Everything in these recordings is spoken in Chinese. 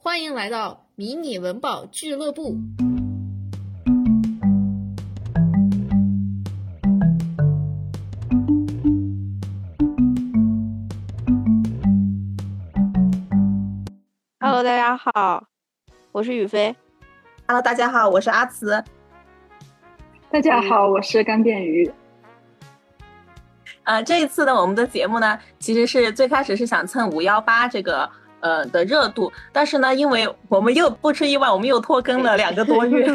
欢迎来到迷你文保俱乐部。Hello，大家好，我是雨飞。Hello，大家好，我是阿慈。大家好，我是干煸鱼。呃，这一次呢，我们的节目呢，其实是最开始是想蹭五幺八这个呃的热度，但是呢，因为我们又不出意外，我们又拖更了两个多月，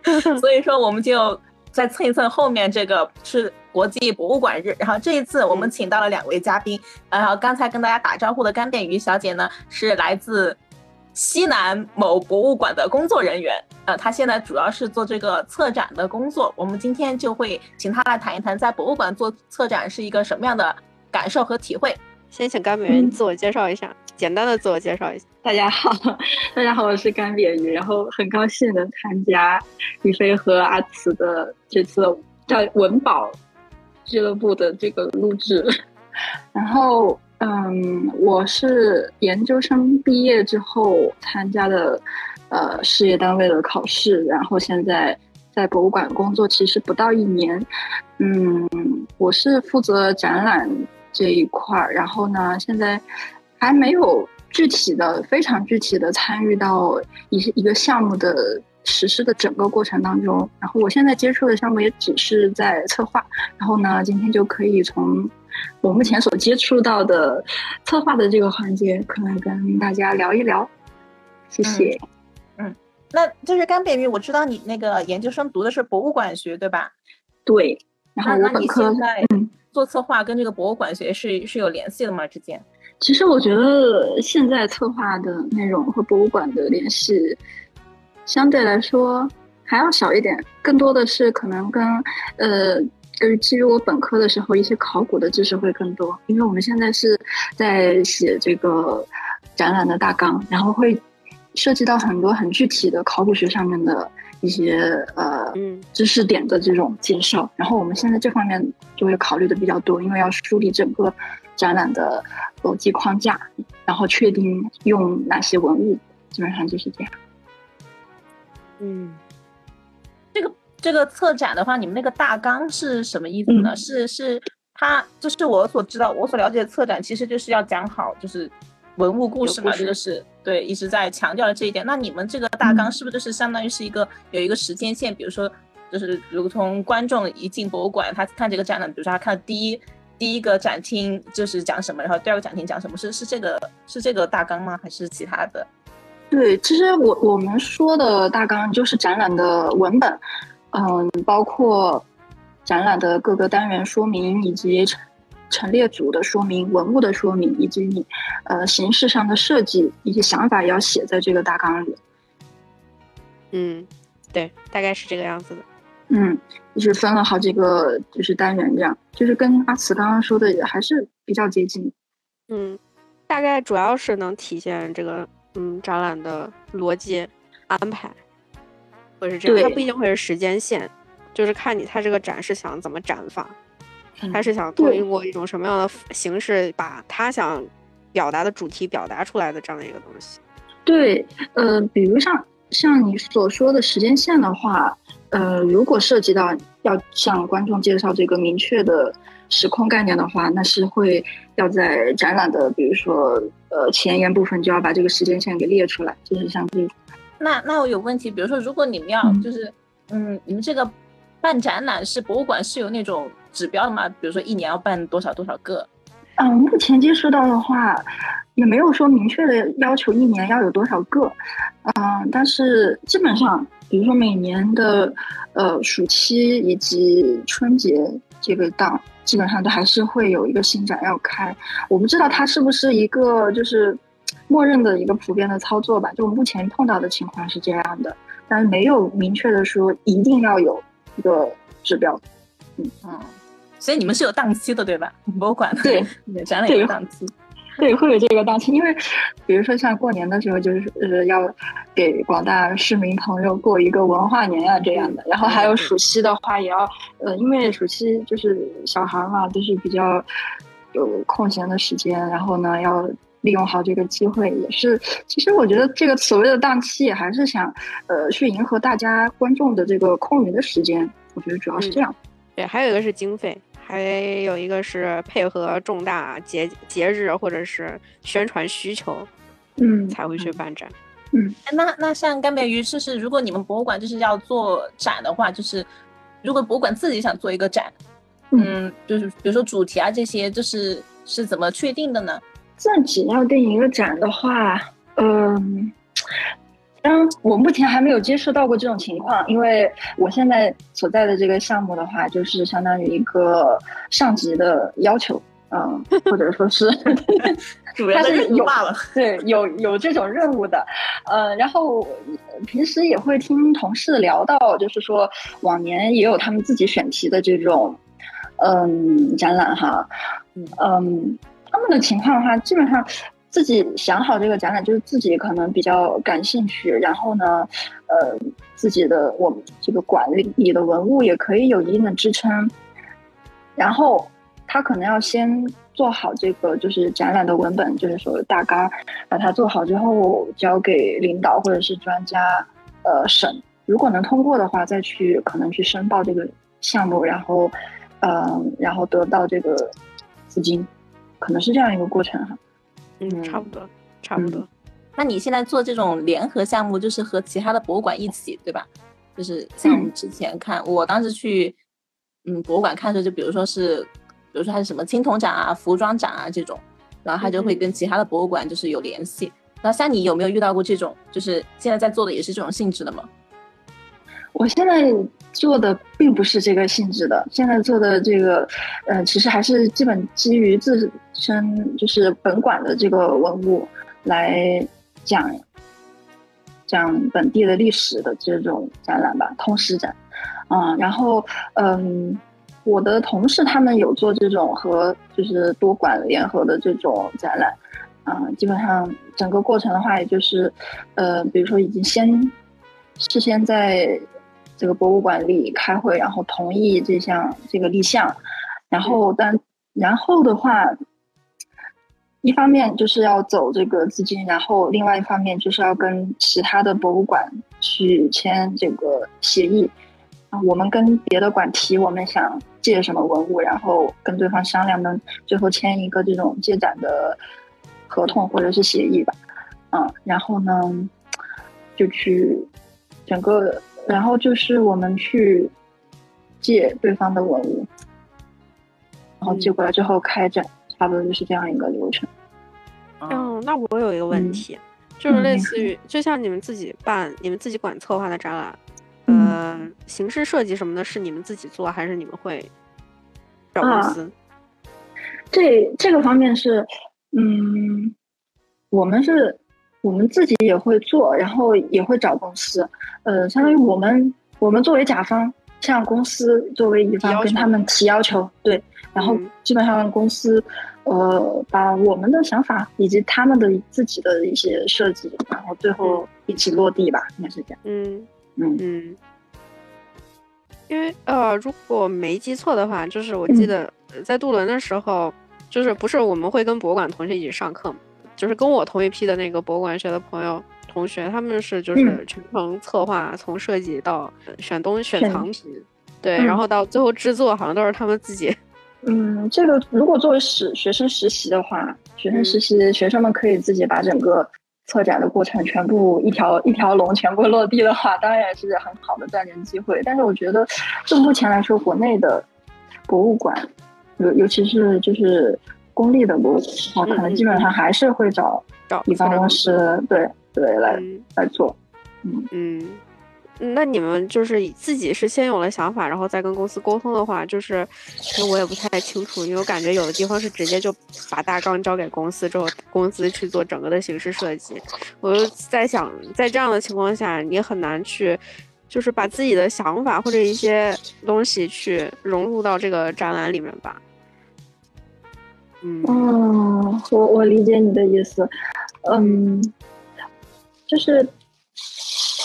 所以说我们就再蹭一蹭后面这个是国际博物馆日。然后这一次我们请到了两位嘉宾，然后刚才跟大家打招呼的干煸鱼小姐呢，是来自西南某博物馆的工作人员。呃，他现在主要是做这个策展的工作。我们今天就会请他来谈一谈，在博物馆做策展是一个什么样的感受和体会。先请干瘪鱼自我介绍一下，简单的自我介绍一下。大家好，大家好，我是干瘪鱼，然后很高兴能参加宇飞和阿慈的这次叫文保俱乐部的这个录制。然后，嗯，我是研究生毕业之后参加的。呃，事业单位的考试，然后现在在博物馆工作，其实不到一年。嗯，我是负责展览这一块儿，然后呢，现在还没有具体的、非常具体的参与到一一个项目的实施的整个过程当中。然后我现在接触的项目也只是在策划，然后呢，今天就可以从我目前所接触到的策划的这个环节，可能跟大家聊一聊。谢谢。嗯嗯，那就是干煸鱼，我知道你那个研究生读的是博物馆学，对吧？对。然后我本科嗯做策划跟这个博物馆学是是有联系的吗？之间？其实我觉得现在策划的内容和博物馆的联系相对来说还要少一点，更多的是可能跟呃。就是基于我本科的时候一些考古的知识会更多，因为我们现在是在写这个展览的大纲，然后会涉及到很多很具体的考古学上面的一些呃知识点的这种介绍，然后我们现在这方面就会考虑的比较多，因为要梳理整个展览的逻辑框架，然后确定用哪些文物，基本上就是这样。嗯，这个这个策展的话，你们那个大纲是什么意思呢？嗯、是是它就是我所知道，我所了解的策展其实就是要讲好就是。文物故事嘛，这个是对一直在强调的这一点。那你们这个大纲是不是就是相当于是一个有一个时间线？比如说，就是如同观众一进博物馆，他看这个展览，比如说他看第一第一个展厅就是讲什么，然后第二个展厅讲什么，是是这个是这个大纲吗？还是其他的？对，其实我我们说的大纲就是展览的文本，嗯，包括展览的各个单元说明以及。陈列组的说明、文物的说明，以及你呃形式上的设计一些想法，也要写在这个大纲里。嗯，对，大概是这个样子的。嗯，就是分了好几个就是单元，这样就是跟阿慈刚刚说的也还是比较接近。嗯，大概主要是能体现这个嗯展览的逻辑安排，会是这样。它不一定会是时间线，就是看你它这个展是想怎么展法。他是想通过一种什么样的形式，把他想表达的主题表达出来的这样的一个东西。对，呃，比如像像你所说的时间线的话，呃，如果涉及到要向观众介绍这个明确的时空概念的话，那是会要在展览的，比如说呃前言部分就要把这个时间线给列出来，就是像这种。那那我有问题，比如说，如果你们要就是嗯，嗯，你们这个办展览是博物馆是有那种。指标的嘛，比如说一年要办多少多少个。嗯，目前接触到的话，也没有说明确的要求一年要有多少个。嗯，但是基本上，比如说每年的呃暑期以及春节这个档，基本上都还是会有一个新展要开。我不知道它是不是一个就是默认的一个普遍的操作吧？就目前碰到的情况是这样的，但是没有明确的说一定要有一个指标。嗯嗯。所以你们是有档期的，对吧？博物馆对 展览有档期，对，会有这个档期。因为比如说像过年的时候，就是呃要给广大市民朋友过一个文化年啊这样的。然后还有暑期的话，也要呃，因为暑期就是小孩嘛，都是比较有空闲的时间，然后呢要利用好这个机会，也是其实我觉得这个所谓的档期也还是想呃去迎合大家观众的这个空余的时间，我觉得主要是这样。对，还有一个是经费，还有一个是配合重大节节日或者是宣传需求，嗯，才会去办展。嗯，那那像干贝鱼，就是如果你们博物馆就是要做展的话，就是如果博物馆自己想做一个展，嗯，就是比如说主题啊这些，就是是怎么确定的呢？自己要定一个展的话，嗯，当然我目前还没有接触到过这种情况，因为我现在所在的这个项目的话，就是相当于一个上级的要求。嗯，或者说是 他是有了，对，有有这种任务的，呃，然后平时也会听同事聊到，就是说往年也有他们自己选题的这种，嗯，展览哈，嗯，他们的情况的话，基本上自己想好这个展览，就是自己可能比较感兴趣，然后呢，呃，自己的我们这个馆里的文物也可以有一定的支撑，然后。他可能要先做好这个，就是展览的文本，就是说大纲，把它做好之后交给领导或者是专家，呃，审。如果能通过的话，再去可能去申报这个项目，然后，嗯，然后得到这个资金，可能是这样一个过程哈。嗯，差不多，差不多。那你现在做这种联合项目，就是和其他的博物馆一起，对吧？就是像我们之前看，我当时去，嗯，博物馆看的时候，就比如说是。比如说它是什么青铜展啊、服装展啊这种，然后他就会跟其他的博物馆就是有联系。那像你有没有遇到过这种，就是现在在做的也是这种性质的吗？我现在做的并不是这个性质的，现在做的这个，呃，其实还是基本基于自身就是本馆的这个文物来讲讲本地的历史的这种展览吧，通史展。嗯，然后嗯。我的同事他们有做这种和就是多馆联合的这种展览，啊，基本上整个过程的话，也就是，呃，比如说已经先事先在这个博物馆里开会，然后同意这项这个立项，然后但然后的话，一方面就是要走这个资金，然后另外一方面就是要跟其他的博物馆去签这个协议。啊，我们跟别的馆提我们想借什么文物，然后跟对方商量，能最后签一个这种借展的合同或者是协议吧。嗯，然后呢，就去整个，然后就是我们去借对方的文物，然后借过来之后开展，差不多就是这样一个流程。嗯，那我有一个问题，就是类似于，就像你们自己办、你们自己管策划的展览。呃，形式设计什么的，是你们自己做，还是你们会找公司？这这个方面是，嗯，我们是，我们自己也会做，然后也会找公司。呃，相当于我们，我们作为甲方，向公司作为乙方跟他们提要求，对，然后基本上公司，呃，把我们的想法以及他们的自己的一些设计，然后最后一起落地吧，应该是这样。嗯。嗯嗯，因为呃，如果没记错的话，就是我记得在杜伦的时候，就是不是我们会跟博物馆同学一起上课嘛，就是跟我同一批的那个博物馆学的朋友同学，他们是就是全程策划，从设计到选东西、选藏品，对，然后到最后制作，好像都是他们自己。嗯，这个如果作为实学生实习的话，学生实习学生们可以自己把整个。策展的过程全部一条一条龙全部落地的话，当然是很好的锻炼机会。但是我觉得，就目前来说，国内的博物馆，尤尤其是就是公立的博物馆，可能基本上还是会找找乙方公司，对对来来做。嗯嗯。那你们就是自己是先有了想法，然后再跟公司沟通的话，就是其实我也不太清楚，因为我感觉有的地方是直接就把大纲交给公司之后，公司去做整个的形式设计。我就在想，在这样的情况下，你很难去，就是把自己的想法或者一些东西去融入到这个展览里面吧。嗯，哦，我我理解你的意思，嗯，就是。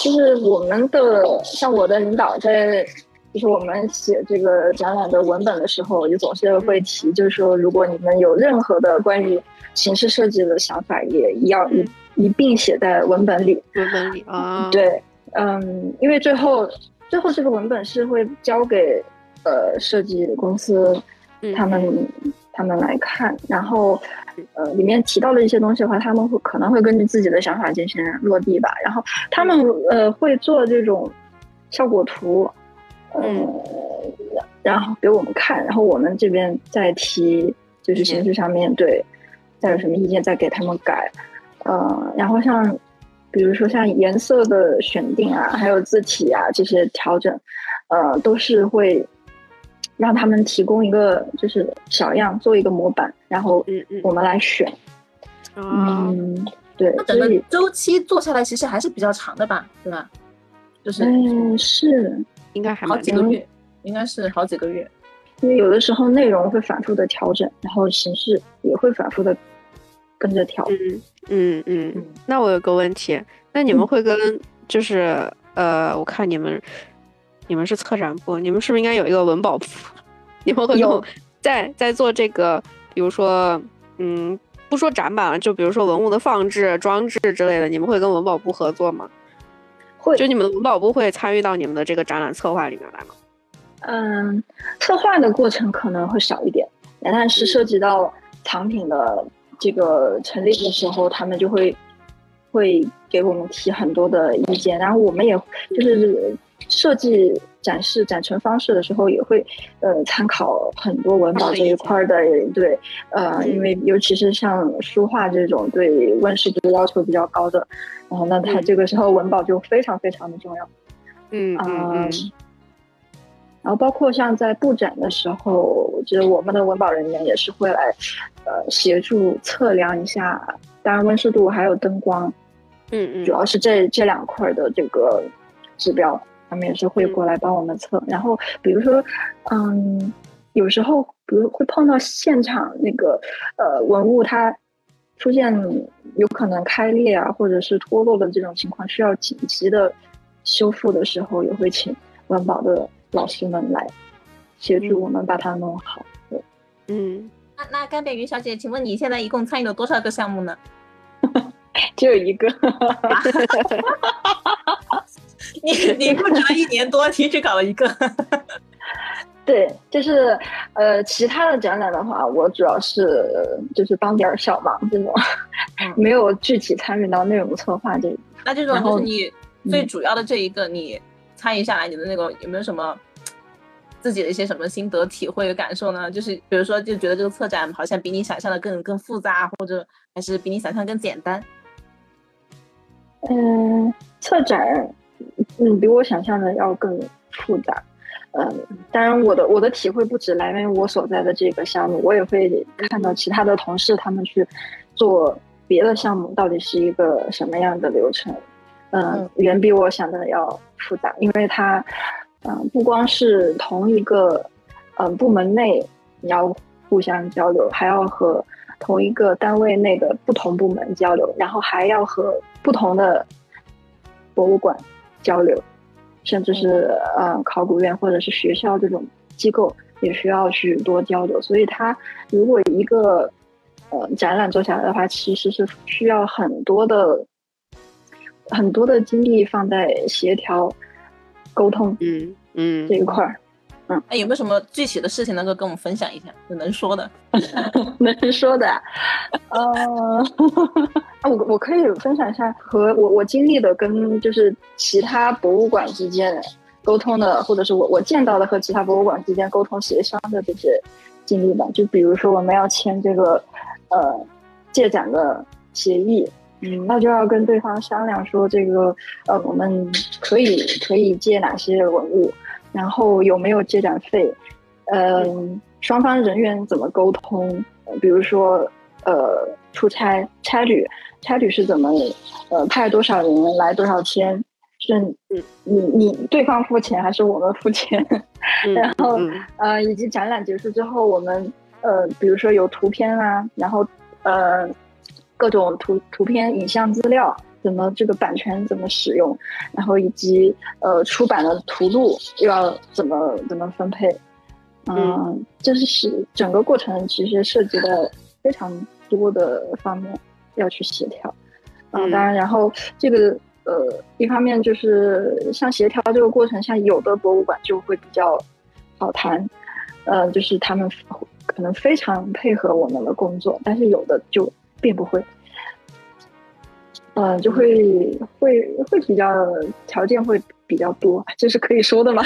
就是我们的像我的领导在就是我们写这个展览的文本的时候，也总是会提，就是说，如果你们有任何的关于形式设计的想法，也一样一一并写在文本里。文本里啊，对，嗯，因为最后最后这个文本是会交给呃设计公司他们他们来看，然后呃里面提到的一些东西的话，他们会可能会根据自己的想法进行落地吧。然后他们呃会做这种效果图。嗯，然后给我们看，然后我们这边再提，就是形式上面对，再有什么意见再给他们改。呃，然后像，比如说像颜色的选定啊，还有字体啊这些调整，呃，都是会让他们提供一个就是小样，做一个模板，然后我们来选。嗯，对，那整个周期做下来其实还是比较长的吧，对吧？就是，嗯，是。应该还好几个月，应该是好几个月，因为有的时候内容会反复的调整，然后形式也会反复的跟着调。嗯嗯嗯。那我有个问题，那你们会跟就是呃，我看你们你们是策展部，你们是不是应该有一个文保部？你们会有在在做这个，比如说嗯，不说展板了，就比如说文物的放置、装置之类的，你们会跟文保部合作吗？会，就你们的文保部会参与到你们的这个展览策划里面来吗？嗯，策划的过程可能会少一点，但是涉及到藏品的这个陈列的时候，他们就会会给我们提很多的意见，然后我们也就是设计展示展陈方式的时候，也会呃参考很多文保这一块的对，呃，因为。尤其是像书画这种对问世的要求比较高的。然后，那它这个时候文保就非常非常的重要，嗯嗯，然后包括像在布展的时候，我觉得我们的文保人员也是会来，呃，协助测量一下，当然温湿度还有灯光，嗯嗯，主要是这这两块的这个指标，他们也是会过来帮我们测。然后比如说，嗯，有时候比如会碰到现场那个呃文物它。出现有可能开裂啊，或者是脱落的这种情况，需要紧急的修复的时候，也会请文保的老师们来协助我们把它弄好。对，嗯，那那甘北云小姐，请问你现在一共参与了多少个项目呢？只有一个。你你入职了一年多，其实搞了一个。对，就是呃，其他的展览的话，我主要是就是帮点小忙这种，没有具体参与到内容策划这。那这种就是你最主要的这一个，你参与下来，你的那个有没有什么自己的一些什么心得体会感受呢？就是比如说，就觉得这个策展好像比你想象的更更复杂，或者还是比你想象更简单？嗯，策展嗯比我想象的要更复杂。嗯，当然，我的我的体会不止来源于我所在的这个项目，我也会看到其他的同事他们去做别的项目，到底是一个什么样的流程？嗯，远比我想的要复杂，因为它，嗯，不光是同一个，嗯，部门内你要互相交流，还要和同一个单位内的不同部门交流，然后还要和不同的博物馆交流。甚至是呃考古院或者是学校这种机构也需要去多交流，所以它如果一个呃展览做下来的话，其实是需要很多的很多的精力放在协调沟通嗯嗯这一块儿。嗯，哎，有没有什么具体的事情能够跟我们分享一下？能说的，能说的，呃，我我可以分享一下和我我经历的跟就是其他博物馆之间沟通的，或者是我我见到的和其他博物馆之间沟通协商的这些经历吧。就比如说我们要签这个呃借展的协议，嗯，那就要跟对方商量说这个呃我们可以可以借哪些文物。然后有没有借展费？嗯，双方人员怎么沟通？比如说，呃，出差差旅，差旅是怎么？呃，派多少人来多少天？是你你对方付钱还是我们付钱？然后呃，以及展览结束之后，我们呃，比如说有图片啊，然后呃，各种图图片、影像资料，怎么这个版权怎么使用，然后以及呃出版的图录又要怎么怎么分配，嗯，这是是整个过程其实涉及的非常多的方面要去协调，嗯，当然，然后这个呃一方面就是像协调这个过程，像有的博物馆就会比较好谈，呃，就是他们可能非常配合我们的工作，但是有的就并不会。嗯，就会会会比较条件会比较多，这是可以说的吗？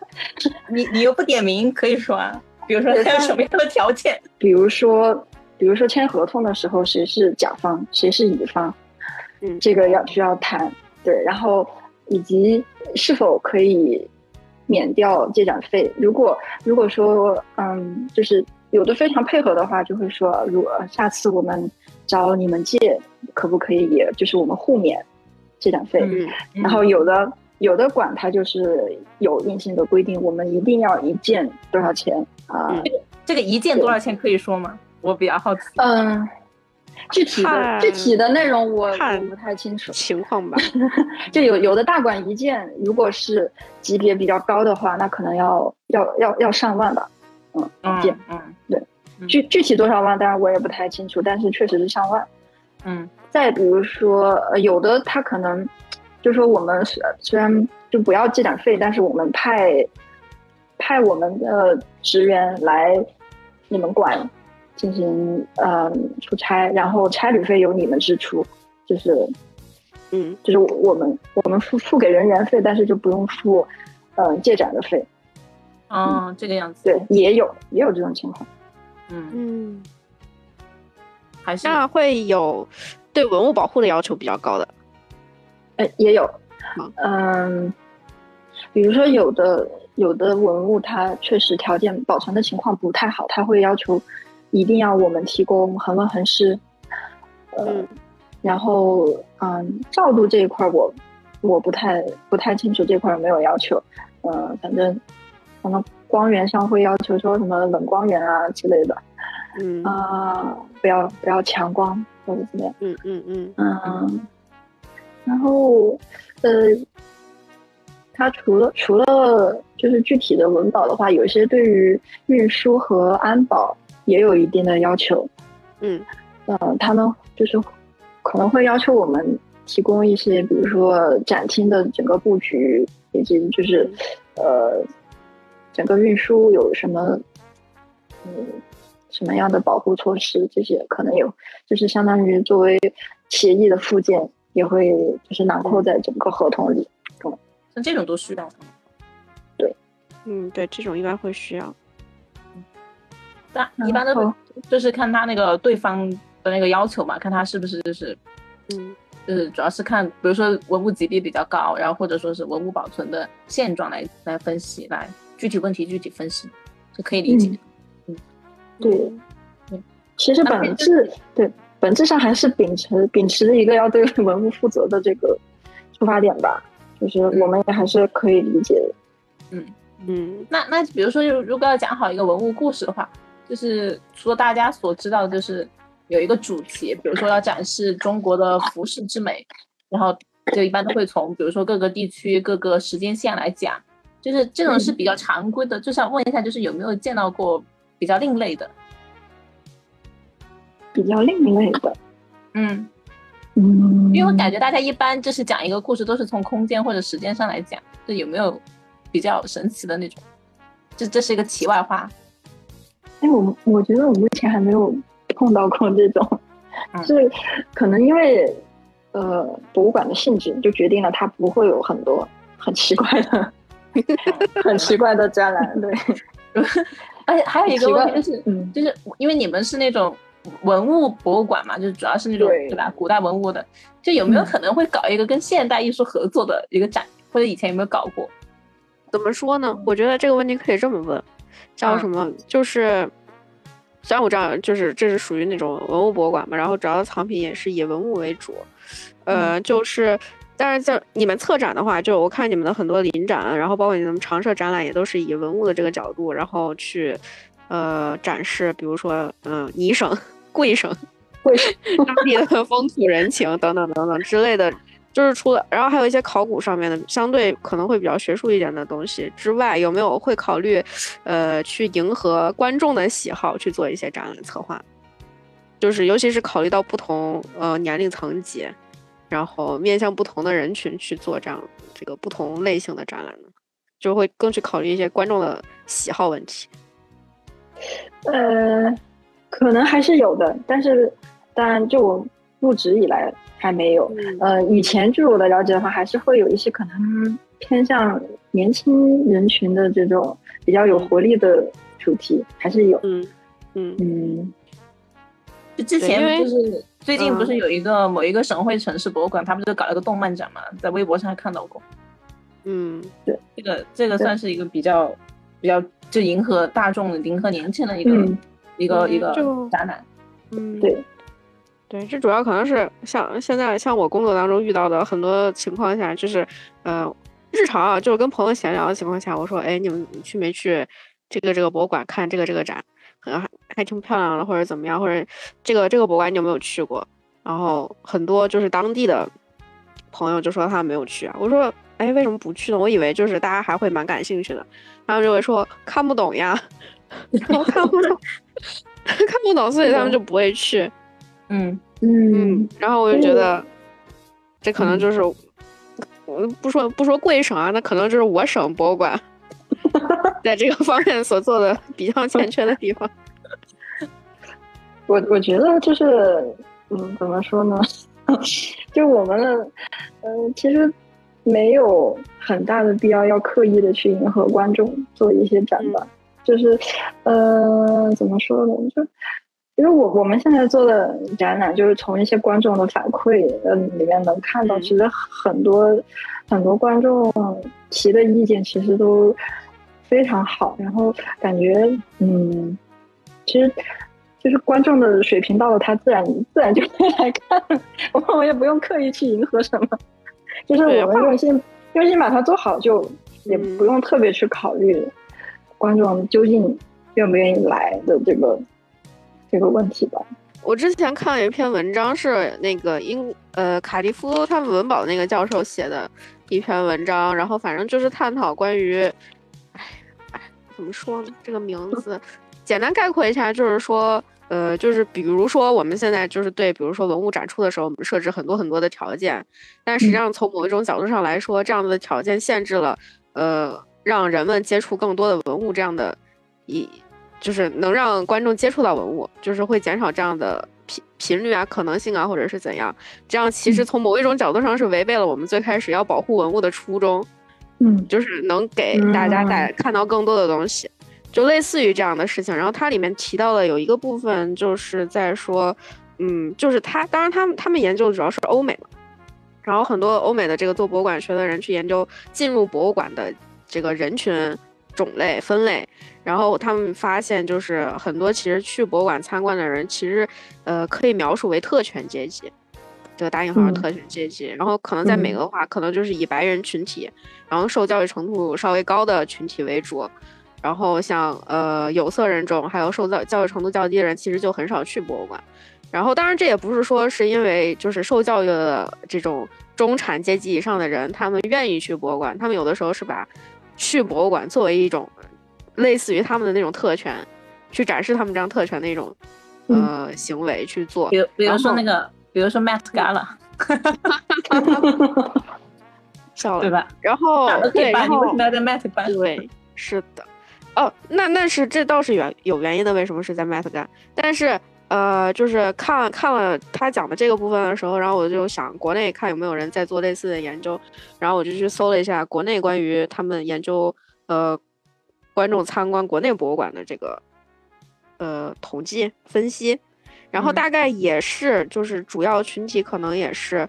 你你又不点名，可以说啊。比如说他有什么样的条件？比如说，比如说签合同的时候，谁是甲方，谁是乙方？嗯，这个要需要谈。对，然后以及是否可以免掉借展费？如果如果说嗯，就是有的非常配合的话，就会说，如果下次我们。找你们借，可不可以？也就是我们互免借展费。嗯然后有的有的馆它就是有硬性的规定，我们一定要一件多少钱啊？这个一件多少钱可以说吗？我比较好奇。嗯，具体的具体的内容我不太清楚，情况吧。就有有的大馆一件，如果是级别比较高的话，那可能要要要要上万吧。嗯，一件，嗯，对。具具体多少万，当然我也不太清楚，但是确实是上万。嗯，再比如说，呃，有的他可能就说我们虽然就不要借展费，但是我们派派我们的职员来你们馆进行呃出差，然后差旅费由你们支出，就是嗯，就是我们我们付付给人员费，但是就不用付嗯借展的费。哦，这个样子。对，也有也有这种情况。嗯。嗯，还是那会有对文物保护的要求比较高的，呃，也有，嗯，比如说有的有的文物它确实条件保存的情况不太好，它会要求一定要我们提供恒温恒湿，嗯，然后嗯，照度这一块我我不太不太清楚这块有没有要求，嗯，反正可能。光源上会要求说什么冷光源啊之类的，嗯。啊，不要不要强光或者怎么样，嗯嗯嗯。嗯，然后呃，它除了除了就是具体的文保的话，有些对于运输和安保也有一定的要求，嗯，呃，他们就是可能会要求我们提供一些，比如说展厅的整个布局，以及就是呃。整个运输有什么，嗯，什么样的保护措施？这些可能有，就是相当于作为协议的附件，也会就是囊括在整个合同里。嗯，像这种都需要。对，嗯，对，这种一般会需要。但一般都就是看他那个对方的那个要求嘛，看他是不是就是，嗯，就是主要是看，比如说文物级别比较高，然后或者说是文物保存的现状来来分析来。具体问题具体分析，是可以理解。嗯，对，对，其实本质对本质上还是秉持秉持着一个要对文物负责的这个出发点吧，就是我们也还是可以理解的。嗯嗯，那那比如说，就如果要讲好一个文物故事的话，就是除了大家所知道的，就是有一个主题，比如说要展示中国的服饰之美，然后就一般都会从比如说各个地区、各个时间线来讲。就是这种是比较常规的，就想问一下，就是有没有见到过比较另类的？比较另类的，嗯嗯，因为我感觉大家一般就是讲一个故事，都是从空间或者时间上来讲，就有没有比较神奇的那种？这这是一个题外话。哎，我我觉得我目前还没有碰到过这种，是可能因为呃博物馆的性质就决定了它不会有很多很奇怪的。很奇怪的专栏，对。而 且还有一个问题就是，嗯，就是因为你们是那种文物博物馆嘛，就是主要是那种对吧，古代文物的，就有没有可能会搞一个跟现代艺术合作的一个展，或者以前有没有搞过？怎么说呢？我觉得这个问题可以这么问，叫什么？就是虽然我知道，就是这是属于那种文物博物馆嘛，然后主要的藏品也是以文物为主，呃，就是。但是在你们策展的话，就我看你们的很多临展，然后包括你们常设展览，也都是以文物的这个角度，然后去，呃，展示，比如说，嗯，泥省、贵省，为什么？当地的风土人情等等等等之类的，就是除了，然后还有一些考古上面的，相对可能会比较学术一点的东西之外，有没有会考虑，呃，去迎合观众的喜好去做一些展览策划？就是尤其是考虑到不同呃年龄层级，然后面向不同的人群去做这样这个不同类型的展览呢，就会更去考虑一些观众的喜好问题。呃，可能还是有的，但是当然就我入职以来还没有。呃，以前据我的了解的话，还是会有一些可能偏向年轻人群的这种比较有活力的主题，还是有。嗯嗯嗯。就之前就是最近不是有一个某一个省会城市博物馆，他们就搞了个动漫展嘛，在微博上还看到过。嗯，对，这个这个算是一个比较比较就迎合大众、迎合年轻的一个一个一个展览。嗯，对对，这主要可能是像现在像我工作当中遇到的很多情况下，就是呃日常啊，就是跟朋友闲聊的情况下，我说哎，你们去没去这个这个博物馆看这个这个展？可能还还挺漂亮的，或者怎么样，或者这个这个博物馆你有没有去过？然后很多就是当地的朋友就说他们没有去啊。我说，哎，为什么不去呢？我以为就是大家还会蛮感兴趣的。他们就会说看不懂呀，然后看不懂，看不懂，所以他们就不会去。嗯嗯，然后我就觉得，这可能就是，我不说不说贵省啊，那可能就是我省博物馆。在这个方面所做的比较欠缺的地方，我我觉得就是，嗯，怎么说呢？就我们，嗯，其实没有很大的必要要刻意的去迎合观众做一些展览。就是，呃，怎么说呢？就因为我我们现在做的展览，就是从一些观众的反馈嗯里面能看到，其实很多很多观众提的意见，其实都。非常好，然后感觉嗯，其实就是观众的水平到了，他自然自然就会来看，我们也不用刻意去迎合什么，就是我们用心用心把它做好，就也不用特别去考虑观众究竟愿不愿意来的这个这个问题吧。我之前看了一篇文章，是那个英呃卡迪夫他们文保那个教授写的一篇文章，然后反正就是探讨关于。怎么说呢？这个名字简单概括一下，就是说，呃，就是比如说我们现在就是对，比如说文物展出的时候，我们设置很多很多的条件，但实际上从某一种角度上来说，这样的条件限制了，呃，让人们接触更多的文物这样的，一就是能让观众接触到文物，就是会减少这样的频频率啊、可能性啊，或者是怎样？这样其实从某一种角度上是违背了我们最开始要保护文物的初衷。嗯，就是能给大家带看到更多的东西，就类似于这样的事情。然后它里面提到了有一个部分，就是在说，嗯，就是他，当然他们他们研究主要是欧美嘛，然后很多欧美的这个做博物馆学的人去研究进入博物馆的这个人群种类分类，然后他们发现就是很多其实去博物馆参观的人，其实呃可以描述为特权阶级。这个大引号的特权阶级，然后可能在美国的话，可能就是以白人群体，然后受教育程度稍微高的群体为主，然后像呃有色人种，还有受教教育程度较低的人，其实就很少去博物馆。然后当然这也不是说是因为就是受教育的这种中产阶级以上的人，他们愿意去博物馆，他们有的时候是把去博物馆作为一种类似于他们的那种特权，去展示他们这样特权的一种呃行为去做。比比如说那个。比如说 Met Gala，笑了对吧？然后对，然后在 Met 办？对，是的。哦，那那是这倒是原有原因的，为什么是在 Met 干？但是呃，就是看看了他讲的这个部分的时候，然后我就想国内看有没有人在做类似的研究，然后我就去搜了一下国内关于他们研究呃观众参观国内博物馆的这个呃统计分析。然后大概也是，就是主要群体可能也是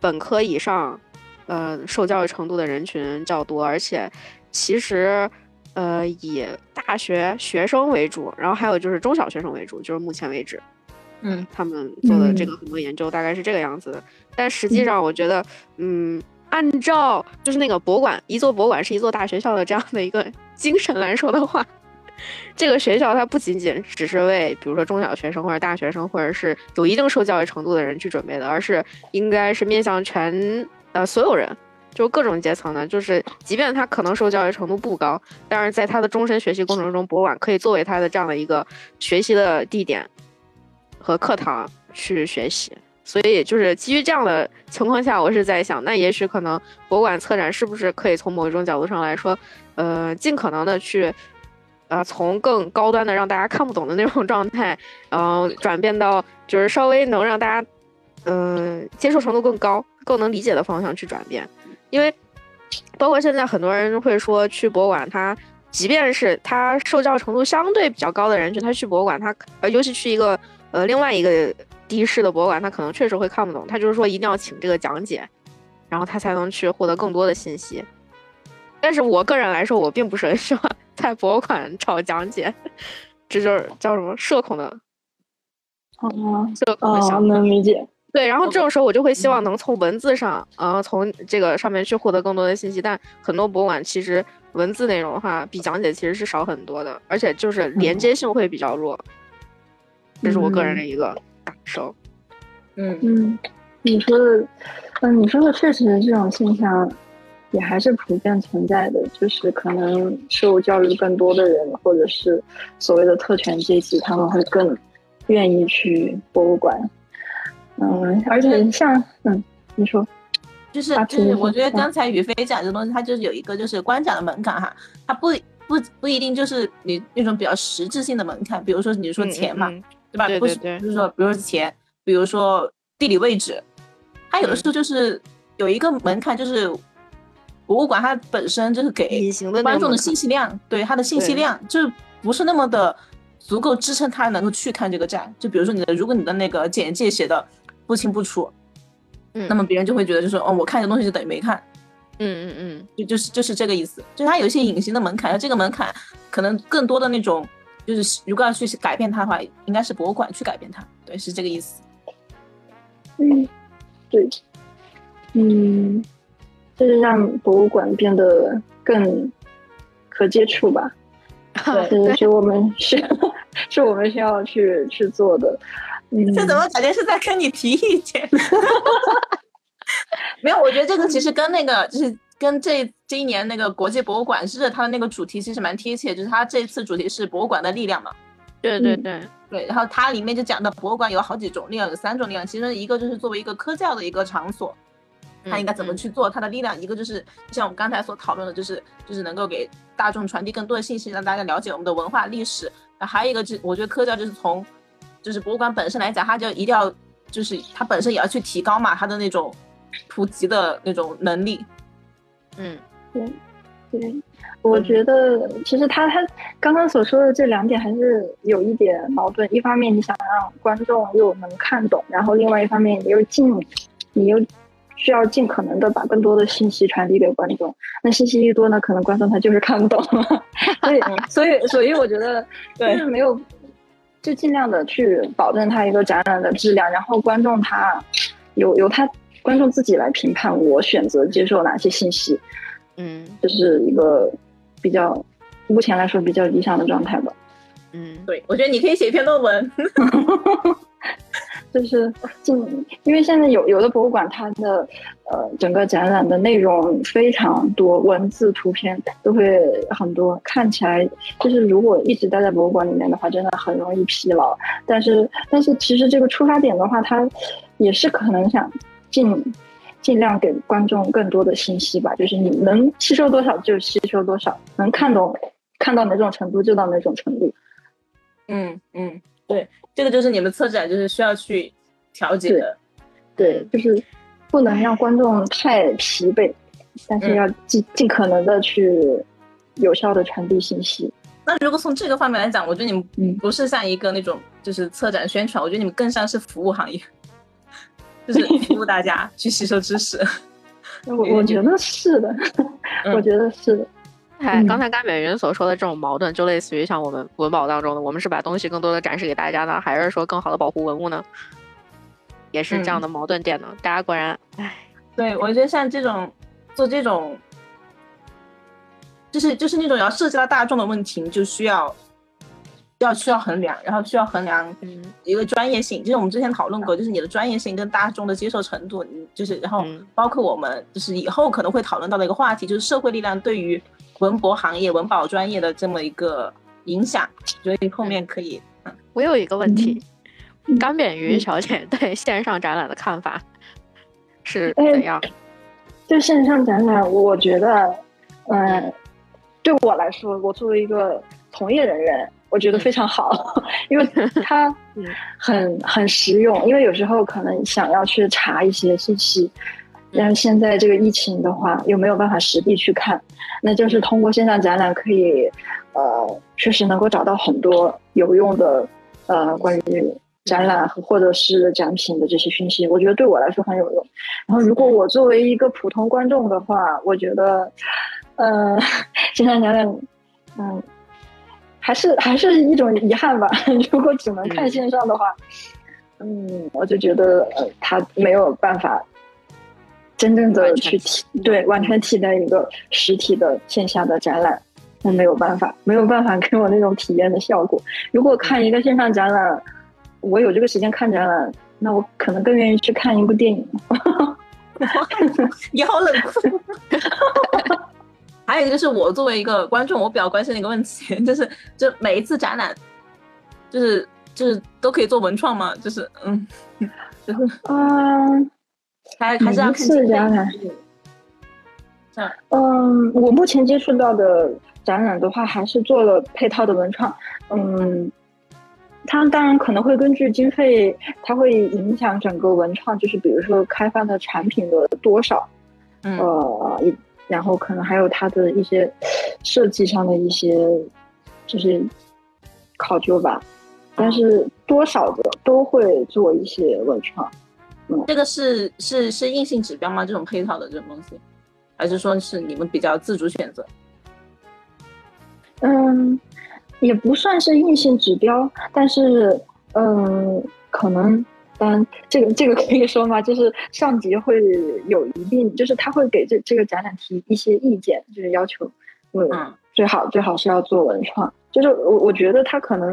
本科以上，呃，受教育程度的人群较多，而且其实，呃，以大学学生为主，然后还有就是中小学生为主，就是目前为止，嗯，他们做的这个很多研究大概是这个样子的。但实际上，我觉得，嗯，按照就是那个博物馆，一座博物馆是一座大学校的这样的一个精神来说的话，这个学校它不仅仅只是为比如说中小学生或者大学生或者是有一定受教育程度的人去准备的，而是应该是面向全呃所有人，就各种阶层的，就是即便他可能受教育程度不高，但是在他的终身学习过程中，博物馆可以作为他的这样的一个学习的地点和课堂去学习。所以就是基于这样的情况下，我是在想，那也许可能博物馆策展是不是可以从某一种角度上来说，呃，尽可能的去，呃，从更高端的让大家看不懂的那种状态，然后转变到就是稍微能让大家，嗯，接受程度更高、更能理解的方向去转变。因为包括现在很多人会说去博物馆，他即便是他受教程度相对比较高的人群，他去博物馆，他呃，尤其去一个呃另外一个。地市的博物馆，他可能确实会看不懂，他就是说一定要请这个讲解，然后他才能去获得更多的信息。但是我个人来说，我并不是很喜欢在博物馆找讲解，这就是叫什么社恐的，哦，社恐的想能理解。对，然后这种时候我就会希望能从文字上，呃，从这个上面去获得更多的信息。但很多博物馆其实文字内容的话，比讲解其实是少很多的，而且就是连接性会比较弱。这是我个人的一个。感受，嗯嗯，你说的，嗯，你说的确实这种现象也还是普遍存在的，就是可能受教育更多的人，或者是所谓的特权阶级，他们会更愿意去博物馆。嗯，而且像，嗯，你说，就是就是，我觉得刚才宇飞讲这东西，它就是有一个就是观展的门槛哈，它不不不一定就是你那种比较实质性的门槛，比如说你说钱嘛。对吧？不是，就是说，比如说钱，比如说地理位置，它有的时候就是有一个门槛，就是博物馆它本身就是给观众的信息量，对它的信息量就不是那么的足够支撑他能够去看这个展。就比如说你的，如果你的那个简介写的不清不楚，嗯，那么别人就会觉得就是哦，我看这东西就等于没看，嗯嗯嗯，就就是就是这个意思，就是它有一些隐形的门槛，这个门槛可能更多的那种。就是如果要去改变它的话，应该是博物馆去改变它。对，是这个意思。嗯，对，嗯，就是让博物馆变得更可接触吧。对，是我们是，是我们需要去去做的。嗯，这怎么感觉是在跟你提意见？没有，我觉得这个其实跟那个就是。跟这这一年那个国际博物馆日，它的那个主题其实蛮贴切，就是它这次主题是博物馆的力量嘛。对对对对，然后它里面就讲到博物馆有好几种力量，有三种力量，其中一个就是作为一个科教的一个场所，它应该怎么去做他的力量，一个就是像我们刚才所讨论的，就是就是能够给大众传递更多的信息，让大家了解我们的文化历史。那还有一个就我觉得科教就是从就是博物馆本身来讲，它就一定要就是它本身也要去提高嘛，它的那种普及的那种能力。嗯，对，对，我觉得其实他他刚刚所说的这两点还是有一点矛盾。一方面你想让观众又能看懂，然后另外一方面你又尽你又需要尽可能的把更多的信息传递给观众。那信息一多呢，可能观众他就是看不懂。所以 所以所以我觉得就是没有，就尽量的去保证他一个展览的质量，然后观众他有由他。观众自己来评判，我选择接受哪些信息，嗯，这是一个比较目前来说比较理想的状态吧。嗯，对，我觉得你可以写一篇论文，就是进，因为现在有有的博物馆，它的呃整个展览的内容非常多，文字、图片都会很多，看起来就是如果一直待在博物馆里面的话，真的很容易疲劳。但是但是其实这个出发点的话，它也是可能想。尽尽量给观众更多的信息吧，就是你能吸收多少就吸收多少，能看懂看到哪种程度就到哪种程度。嗯嗯，对，这个就是你们策展就是需要去调节的。对，就是不能让观众太疲惫，但是要尽尽可能的去有效的传递信息。那如果从这个方面来讲，我觉得你们不是像一个那种就是策展宣传，我觉得你们更像是服务行业。就是 服务大家去吸收知识，我我觉得是的，我觉得是的。哎，刚才甘美云所说的这种矛盾，就类似于像我们文保当中的，我们是把东西更多的展示给大家呢，还是说更好的保护文物呢？也是这样的矛盾点呢。大家果然，哎，对我觉得像这种做这种，就是就是那种要涉及到大众的问题，就需要要需要衡量，然后需要衡量一个专业性，就是我们之前讨论过，就是你的专业性跟大众的接受程度，就是然后包括我们就是以后可能会讨论到的一个话题，就是社会力量对于文博行业、文保专业的这么一个影响，所以后面可以。我有一个问题，干扁鱼小姐对线上展览的看法是怎样？对线上展览，我觉得，嗯，对我来说，我作为一个从业人员，我觉得非常好，因为它 很很实用。因为有时候可能想要去查一些信息，但是现在这个疫情的话，又没有办法实地去看，那就是通过线上展览可以，呃，确实能够找到很多有用的。呃，关于展览和或者是展品的这些讯息，我觉得对我来说很有用。然后，如果我作为一个普通观众的话，我觉得，呃，线上展览，嗯，还是还是一种遗憾吧。如果只能看线上的话，嗯，我就觉得呃，它没有办法真正的去替对完全替代一个实体的线下的展览。那没有办法，没有办法给我那种体验的效果。如果看一个线上展览，我有这个时间看展览，那我可能更愿意去看一部电影。你好冷酷。还有一个就是我作为一个观众，我比较关心的一个问题，就是就每一次展览，就是就是都可以做文创吗？就是嗯，就是嗯，还还是要看展览。嗯，我目前接触到的。展览的话，还是做了配套的文创。嗯，它当然可能会根据经费，它会影响整个文创，就是比如说开发的产品的多少，呃，然后可能还有它的一些设计上的一些就是考究吧。但是多少的都会做一些文创。嗯，这个是是是硬性指标吗？这种配套的这种东西，还是说是你们比较自主选择？嗯，也不算是硬性指标，但是，嗯，可能，嗯，这个这个可以说吗？就是上级会有一定，就是他会给这这个展览提一些意见，就是要求，嗯，最好最好是要做文创，就是我我觉得他可能，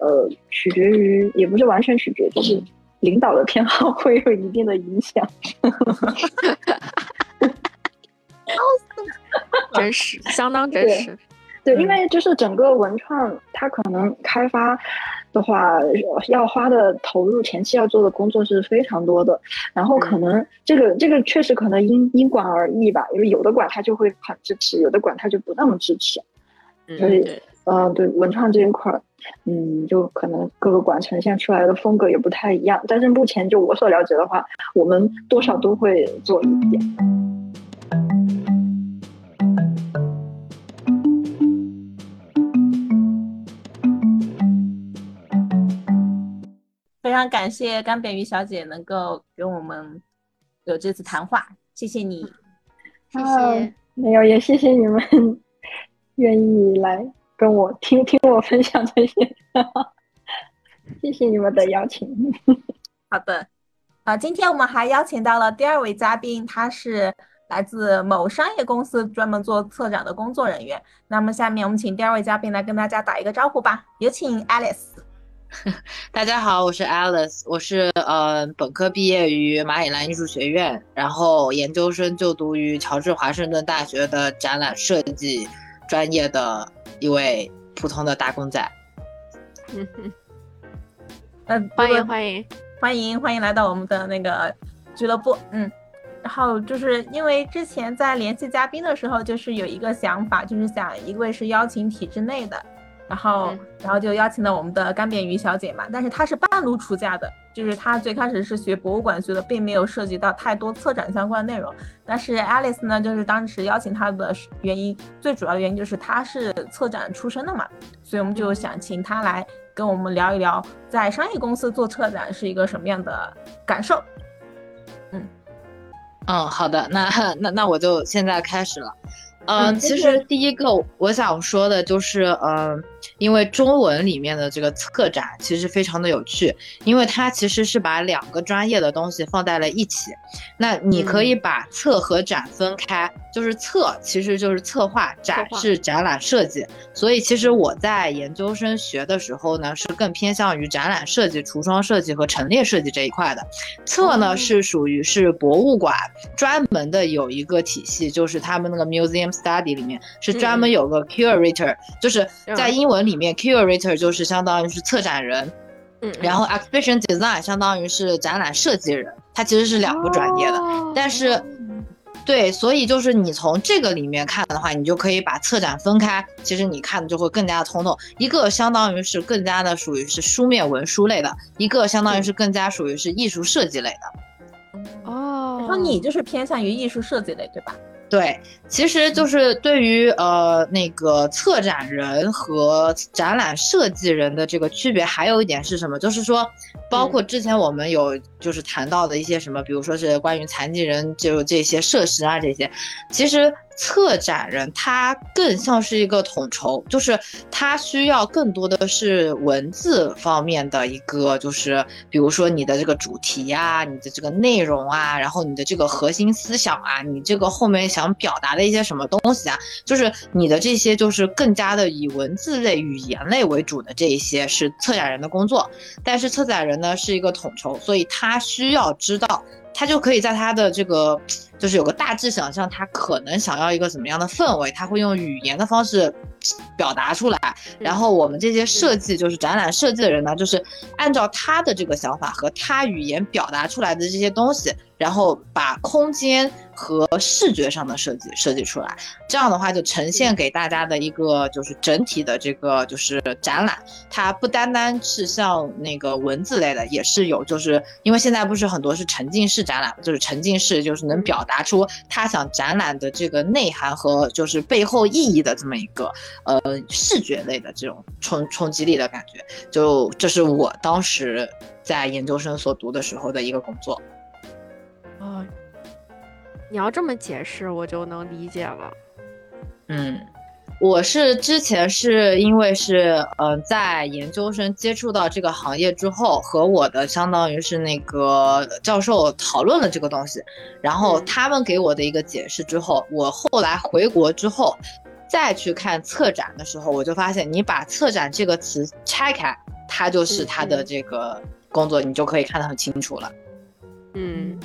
呃，取决于，也不是完全取决，就是领导的偏好会有一定的影响。真实，相当真实。对，因为就是整个文创，它可能开发的话，要花的投入前期要做的工作是非常多的。然后可能这个这个确实可能因因管而异吧，因为有的管他就会很支持，有的管他就不那么支持。所以，嗯，对文创这一块儿，嗯，就可能各个馆呈现出来的风格也不太一样。但是目前就我所了解的话，我们多少都会做一点。非常感谢干扁鱼小姐能够跟我们有这次谈话，谢谢你，谢谢。没有，也谢谢你们 愿意来跟我听听我分享这些，谢谢你们的邀请。好的，啊，今天我们还邀请到了第二位嘉宾，他是来自某商业公司，专门做策展的工作人员。那么下面我们请第二位嘉宾来跟大家打一个招呼吧，有请 Alice。大家好，我是 Alice，我是呃本科毕业于马里兰艺术学院，然后研究生就读于乔治华盛顿大学的展览设计专业的一位普通的打工仔。嗯，欢迎欢迎欢迎欢迎来到我们的那个俱乐部。嗯，然后就是因为之前在联系嘉宾的时候，就是有一个想法，就是想一位是邀请体制内的。然后，然后就邀请了我们的干煸鱼小姐嘛，但是她是半路出嫁的，就是他最开始是学博物馆学的，并没有涉及到太多策展相关内容。但是 Alice 呢，就是当时邀请他的原因，最主要的原因就是他是策展出身的嘛，所以我们就想请他来跟我们聊一聊，在商业公司做策展是一个什么样的感受。嗯，嗯，好的，那那那我就现在开始了。嗯，其实第一个我想说的就是，嗯，因为中文里面的这个策展其实非常的有趣，因为它其实是把两个专业的东西放在了一起。那你可以把策和展分开，就是策，其实就是策划，展策划是展览设计。所以其实我在研究生学的时候呢，是更偏向于展览设计、橱窗设计和陈列设计这一块的。策呢是属于是博物馆专门的有一个体系，就是他们那个 museum study 里面是专门有个 curator，、就是在英文里面 curator 就是相当于是策展人，嗯，然后 exhibition design 相当于是展览设计人，它其实是两个专业的。哦但是，对，所以就是你从这个里面看的话，你就可以把策展分开，其实你看的就会更加的通透。一个相当于是更加的属于是书面文书类的，一个相当于是更加属于是艺术设计类的。哦，然后你就是偏向于艺术设计类，对吧？对，其实就是对于呃那个策展人和展览设计人的这个区别，还有一点是什么？就是说，包括之前我们有就是谈到的一些什么，比如说是关于残疾人就这些设施啊这些，其实策展人他更像是一个统筹，就是他需要更多的是文字方面的一个，就是比如说你的这个主题呀、你的这个内容啊，然后你的这个核心思想啊，你这个后面想表达的一些什么东西啊，就是你的这些就是更加的以文字类、语言类为主的这一些是策展人的工作，但是策展人呢是一个统筹，所以他他需要知道。他就可以在他的这个，就是有个大致想象，他可能想要一个怎么样的氛围，他会用语言的方式表达出来。然后我们这些设计，就是展览设计的人呢，就是按照他的这个想法和他语言表达出来的这些东西，然后把空间和视觉上的设计设计出来。这样的话，就呈现给大家的一个就是整体的这个就是展览，它不单单是像那个文字类的，也是有，就是因为现在不是很多是沉浸式展览，就是沉浸式就是能表达出他想展览的这个内涵和就是背后意义的这么一个呃视觉类的这种冲冲击力的感觉，就这是我当时在研究生所读的时候的一个工作。哦，你要这么解释，我就能理解了。嗯，我是之前是因为是嗯、呃在研究生接触到这个行业之后，和我的相当于是那个教授讨论了这个东西，然后嗯他们给我的一个解释之后，我后来回国之后再去看策展的时候，我就发现你把策展这个词拆开，它就是嗯它的嗯这个工作，你就可以看得很清楚了。嗯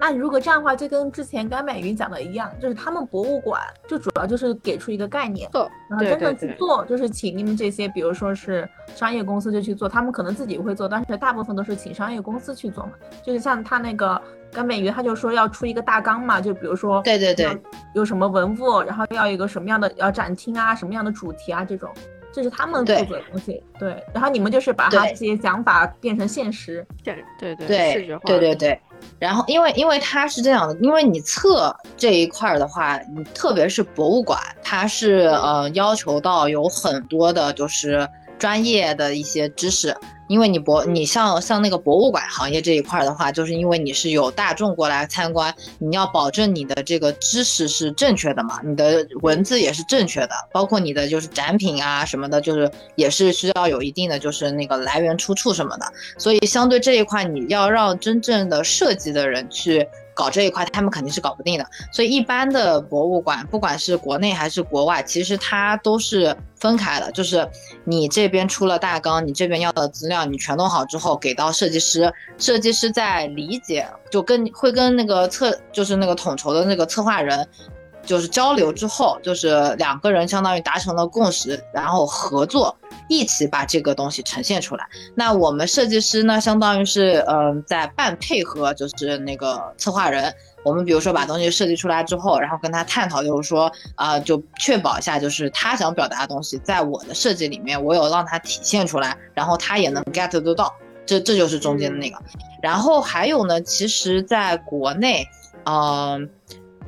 那如果这样的话，就跟之前甘美云讲的一样，就是他们博物馆就主要就是给出一个概念，做然后真正去做，就是请你们这些，比如说是商业公司就去做，他们可能自己会做，但是大部分都是请商业公司去做嘛。就是像他那个甘美云，他就说要出一个大纲嘛，就比如说对对对有什么文物，然后要一个什么样的要展厅啊，什么样的主题啊这种。这是他们负责的东西，对。然后你们就是把他这些想法变成现实，对对对对对对对。然后，因为因为它是这样的，因为你测这一块儿的话，你特别是博物馆，它是呃要求到有很多的就是专业的一些知识。因为你博你像像那个博物馆行业这一块儿的话，就是因为你是有大众过来参观，你要保证你的这个知识是正确的嘛，你的文字也是正确的，包括你的就是展品啊什么的，就是也是需要有一定的就是那个来源出处什么的。所以相对这一块，你要让真正的设计的人去搞这一块，他们肯定是搞不定的。所以一般的博物馆，不管是国内还是国外，其实它都是分开的，就是你这边出了大纲，你这边要的资料你全弄好之后给到设计师，设计师在理解，就跟会跟那个策就是那个统筹的那个策划人。就是交流之后，就是两个人相当于达成了共识，然后合作，一起把这个东西呈现出来。那我们设计师呢，相当于是嗯、呃在半配合，就是那个策划人。我们比如说把东西设计出来之后，然后跟他探讨，就是说啊、就确保一下，就是他想表达的东西，在我的设计里面，我有让他体现出来，然后他也能 get 得到。这这就是中间的那个。然后还有呢，其实在国内，嗯、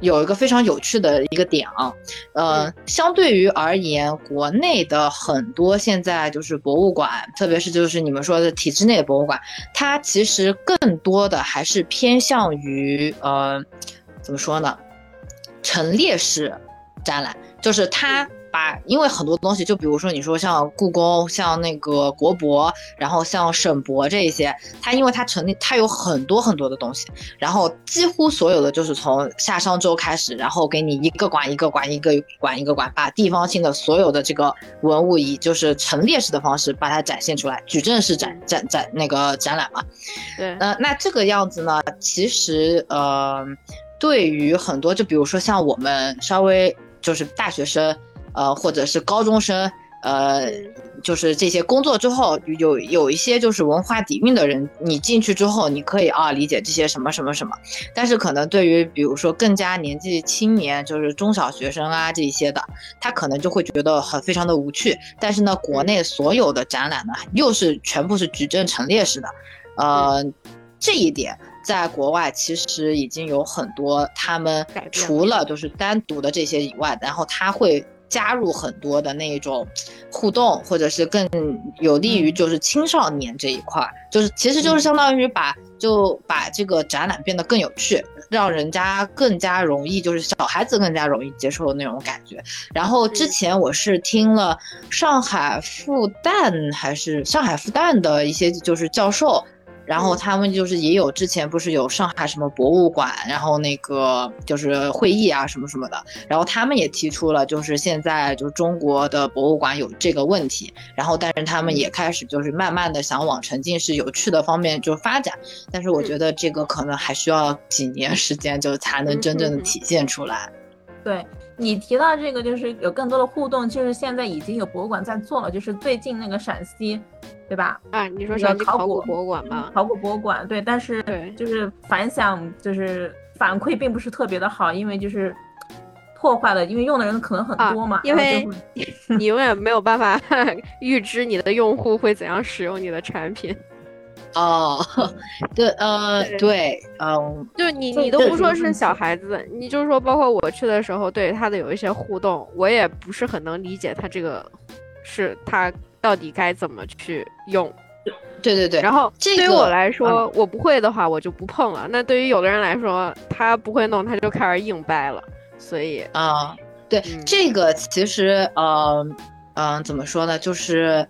有一个非常有趣的一个点啊，呃，相对于而言，国内的很多现在就是博物馆，特别是就是你们说的体制内的博物馆，它其实更多的还是偏向于呃，怎么说呢，陈列式展览，就是它把，因为很多东西，就比如说你说像故宫、像那个国博，然后像省博这一些，它因为它成立，它有很多很多的东西，然后几乎所有的就是从夏商周开始，然后给你一个馆一个馆一个馆一个馆，把地方性的所有的这个文物以就是陈列式的方式把它展现出来，矩阵式展展展那个展览嘛。对，呃，那这个样子呢，其实呃。对于很多，就比如说像我们稍微就是大学生，呃，或者是高中生，呃，就是这些工作之后有有一些就是文化底蕴的人，你进去之后，你可以啊理解这些什么什么什么。但是可能对于比如说更加年纪青年，就是中小学生啊这些的，他可能就会觉得很非常的无趣。但是呢，国内所有的展览呢，又是全部是矩阵陈列式的，呃，这一点。在国外其实已经有很多，他们除了就是单独的这些以外，然后他会加入很多的那种互动，或者是更有利于就是青少年这一块，就是其实就是相当于把就把这个展览变得更有趣，让人家更加容易，就是小孩子更加容易接受的那种感觉。然后之前我是听了上海复旦还是上海复旦的一些就是教授。然后他们就是也有之前不是有上海什么博物馆，然后那个就是会议啊什么什么的，然后他们也提出了就是现在就是中国的博物馆有这个问题，然后但是他们也开始就是慢慢的想往沉浸式有趣的方面就发展，但是我觉得这个可能还需要几年时间就才能真正的体现出来。对你提到这个就是有更多的互动，就是现在已经有博物馆在做了，就是最近那个陕西。对吧？啊，你说是考古博物馆吧？考古博物馆，对，但是对，就是反响，就是反馈并不是特别的好，因为就是破坏了，因为用的人可能很多嘛，因为 你永远没有办法 预知你的用户会怎样使用你的产品。哦，对，呃，对，嗯，就是你，你都不说是小孩子，你就是说，包括我去的时候，对他的有一些互动，我也不是很能理解他这个是他。到底该怎么去用？对对对。然后对于我来说，我不会的话，我就不碰了。那对于有的人来说，他不会弄，他就开始硬掰了。所以啊，对这个其实，呃，嗯，怎么说呢？就是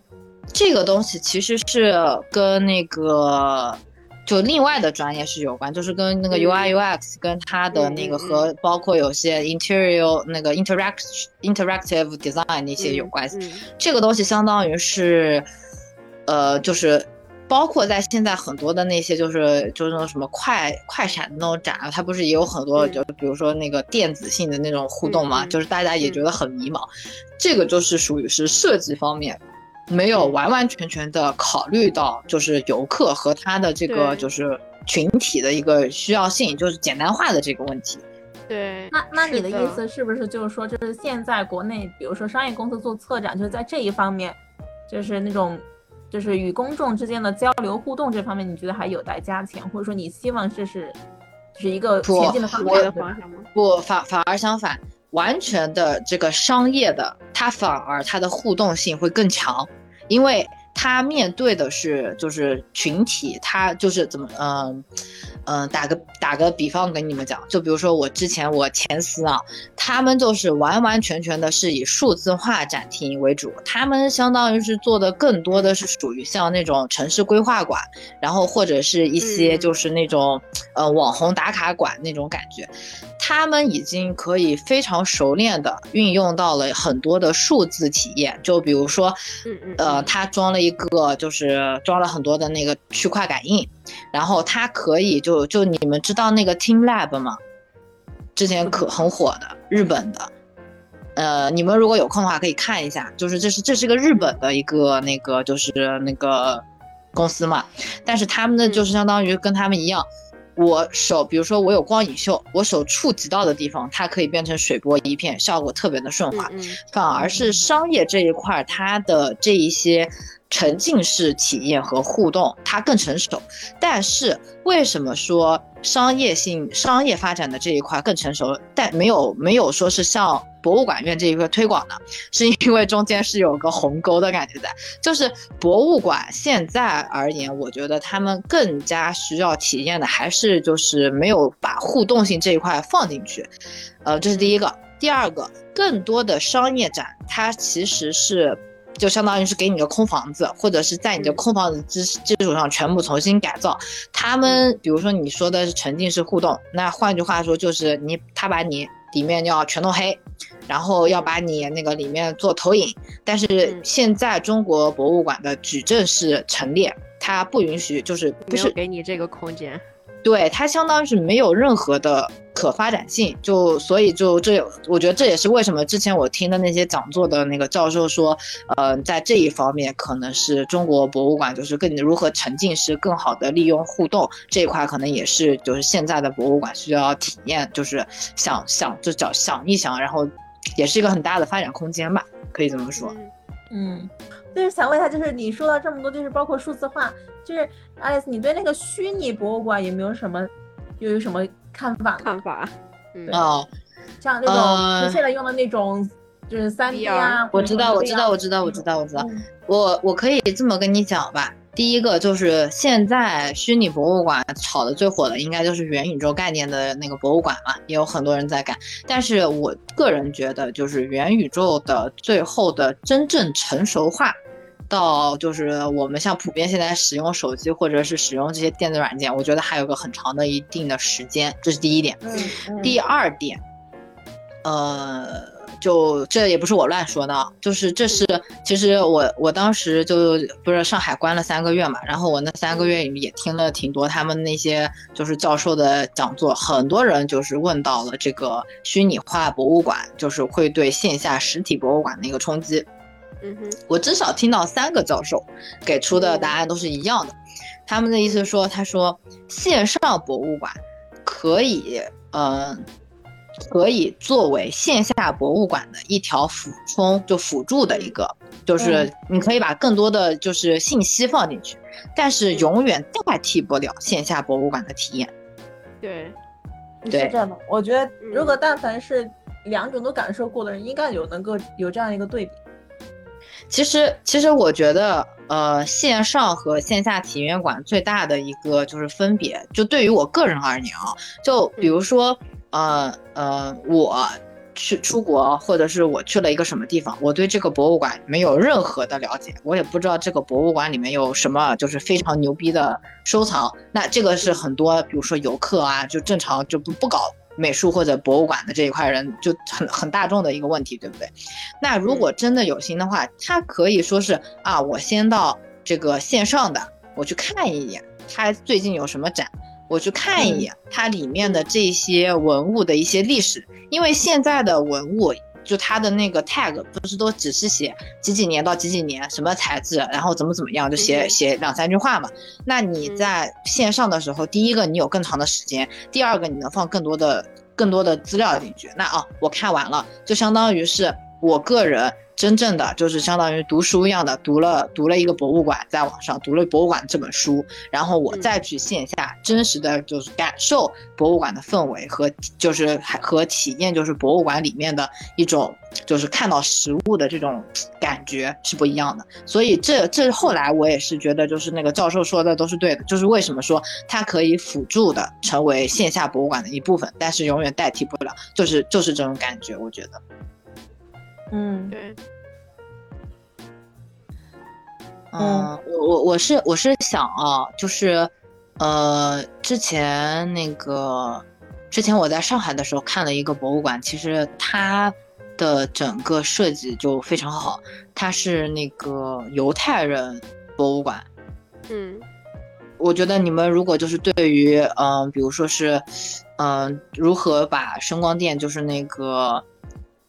这个东西其实是跟那个。就另外的专业是有关，就是跟那个 UI UX 跟它的那个和包括有些 interior 那个 interact interactive design 那些有关系。这个东西相当于是，呃，就是包括在现在很多的那些就是就是那种什么快快闪的那种展，它不是也有很多就比如说那个电子性的那种互动嘛，就是大家也觉得很迷茫。这个就是属于是设计方面。没有完完全全的考虑到，就是游客和他的这个就是群体的一个需要性，就是简单化的这个问题。对，那那你的意思是不是就是说，就是现在国内，比如说商业公司做策展，就是在这一方面，就是那种，就是与公众之间的交流互动这方面，你觉得还有待加强，或者说你希望这是，是一个前进的方向吗？不，反反而相反，完全的这个商业的，它反而它的互动性会更强。因为他面对的是就是群体，他就是怎么嗯嗯打个打个比方跟你们讲，就比如说我之前我前司啊，他们就是完完全全的是以数字化展厅为主，他们相当于是做的更多的是属于像那种城市规划馆，然后或者是一些就是那种呃网红打卡馆那种感觉。他们已经可以非常熟练的运用到了很多的数字体验，就比如说，呃，他装了一个，就是装了很多的那个区块感应，然后它可以就就你们知道那个 Team Lab 吗？之前可很火的日本的，呃，你们如果有空的话可以看一下，就是这是这是个日本的一个那个就是那个公司嘛，但是他们的就是相当于跟他们一样。我手，比如说我有光影秀，我手触及到的地方，它可以变成水波一片，效果特别的顺滑。反而是商业这一块，它的这一些。沉浸式体验和互动，它更成熟。但是为什么说商业性、商业发展的这一块更成熟，但没有没有说是像博物馆院这一块推广呢？是因为中间是有个鸿沟的感觉在。就是博物馆现在而言，我觉得他们更加需要体验的还是就是没有把互动性这一块放进去。呃，这是第一个。第二个，更多的商业展，它其实是就相当于是给你个空房子，或者是在你的空房子基基础上全部重新改造。他们比如说你说的是沉浸式互动，那换句话说就是你他把你里面要全弄黑，然后要把你那个里面做投影。但是现在中国博物馆的矩阵式陈列，它不允许，就是不是给你这个空间。对它相当于是没有任何的可发展性，就所以就这，我觉得这也是为什么之前我听的那些讲座的那个教授说，呃，在这一方面可能是中国博物馆就是更如何沉浸式更好的利用互动这一块，可能也是就是现在的博物馆需要体验，就是想想就叫想一想，然后也是一个很大的发展空间吧，可以这么说。嗯，就是想问一下，就是你说到这么多，就是包括数字化。就是爱丽丝，你对那个虚拟博物馆有没有什么，又有什么看法？看法？哦，像那种现在用的那种，就是三 D 啊。我知道，我知道，我知道，我知道，我知道。我我可以这么跟你讲吧。第一个就是现在虚拟博物馆炒的最火的，应该就是元宇宙概念的那个博物馆嘛，也有很多人在干。但是我个人觉得，就是元宇宙的最后的真正成熟化。到就是我们像普遍现在使用手机或者是使用这些电子软件，我觉得还有个很长的一定的时间，这是第一点。第二点，呃，就这也不是我乱说的，就是这是其实我我当时就不是上海关了三个月嘛，然后我那三个月也听了挺多他们那些就是教授的讲座，很多人就是问到了这个虚拟化博物馆，就是会对线下实体博物馆的一个冲击。嗯哼，我至少听到三个教授给出的答案都是一样的。他们的意思说，他说线上博物馆可以，嗯，可以作为线下博物馆的一条辅充，就辅助的一个，就是你可以把更多的就是信息放进去，但是永远代替不了线下博物馆的体验。对，是这样的。我觉得，如果但凡是两种都感受过的人，应该有能够有这样一个对比。其实，其实我觉得，呃，线上和线下体验馆最大的一个就是分别，就对于我个人而言啊，就比如说，呃呃，我去出国，或者是我去了一个什么地方，我对这个博物馆没有任何的了解，我也不知道这个博物馆里面有什么就是非常牛逼的收藏，那这个是很多，比如说游客啊，就正常就不不搞。美术或者博物馆的这一块人就很很大众的一个问题，对不对？那如果真的有心的话，他可以说是啊，我先到这个线上的，我去看一眼他最近有什么展，我去看一眼它里面的这些文物的一些历史，因为现在的文物。就它的那个 tag 不是都只是写几几年到几几年什么材质，然后怎么怎么样，就写写两三句话嘛。那你在线上的时候，第一个你有更长的时间，第二个你能放更多的更多的资料进去。那啊，我看完了，就相当于是我个人。真正的就是相当于读书一样的，读了读了一个博物馆，在网上读了博物馆这本书，然后我再去线下真实的就是感受博物馆的氛围和就是和体验，就是博物馆里面的一种就是看到实物的这种感觉是不一样的。所以这这后来我也是觉得，就是那个教授说的都是对的，就是为什么说它可以辅助的成为线下博物馆的一部分，但是永远代替不了，就是就是这种感觉，我觉得。嗯，对。嗯，我我我是我是想啊，就是，呃，之前那个，之前我在上海的时候看了一个博物馆，其实它的整个设计就非常好，它是那个犹太人博物馆。嗯，我觉得你们如果就是对于，嗯，比如说是，嗯，如何把声光电，就是那个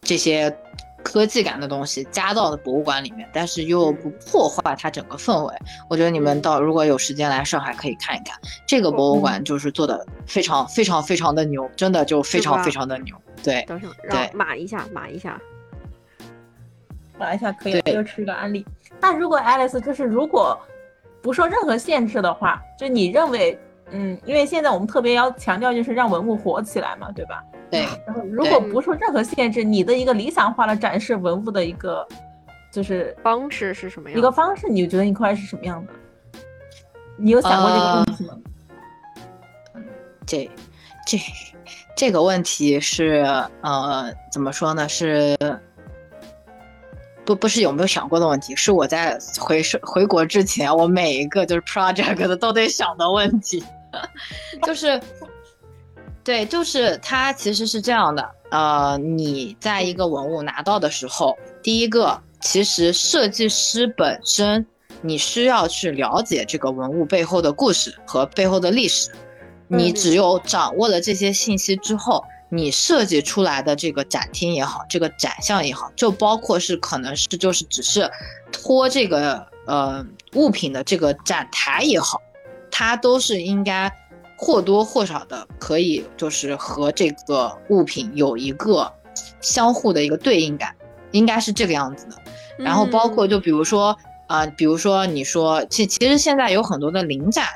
这些。科技感的东西加到的博物馆里面，但是又不破坏它整个氛围。我觉得你们到如果有时间来上海可以看一看这个博物馆，就是做的非常非常非常的牛，真的就非常非常的牛。对，对，码一下，码一下，码一下可以，又是个案例。那如果 Alice 就是如果不受任何限制的话，就你认为，嗯，因为现在我们特别要强调就是让文物活起来嘛，对吧？对，然后如果不受任何限制，你的一个理想化的展示文物的一个就是方式是什么样？一个方式，你觉得一块是什么样的？你有想过这个问题吗？这，这这个问题是呃，怎么说呢？是不不是有没有想过的问题？是我在回回国之前，我每一个就是 project 的都得想的问题，就是对，就是它其实是这样的。呃，你在一个文物拿到的时候，第一个，其实设计师本身你需要去了解这个文物背后的故事和背后的历史。你只有掌握了这些信息之后，你设计出来的这个展厅也好，这个展项也好，就包括是可能是就是只是托这个呃物品的这个展台也好，它都是应该或多或少的可以就是和这个物品有一个相互的一个对应感，应该是这个样子的。然后包括就比如说。啊，比如说你说，其其实现在有很多的临展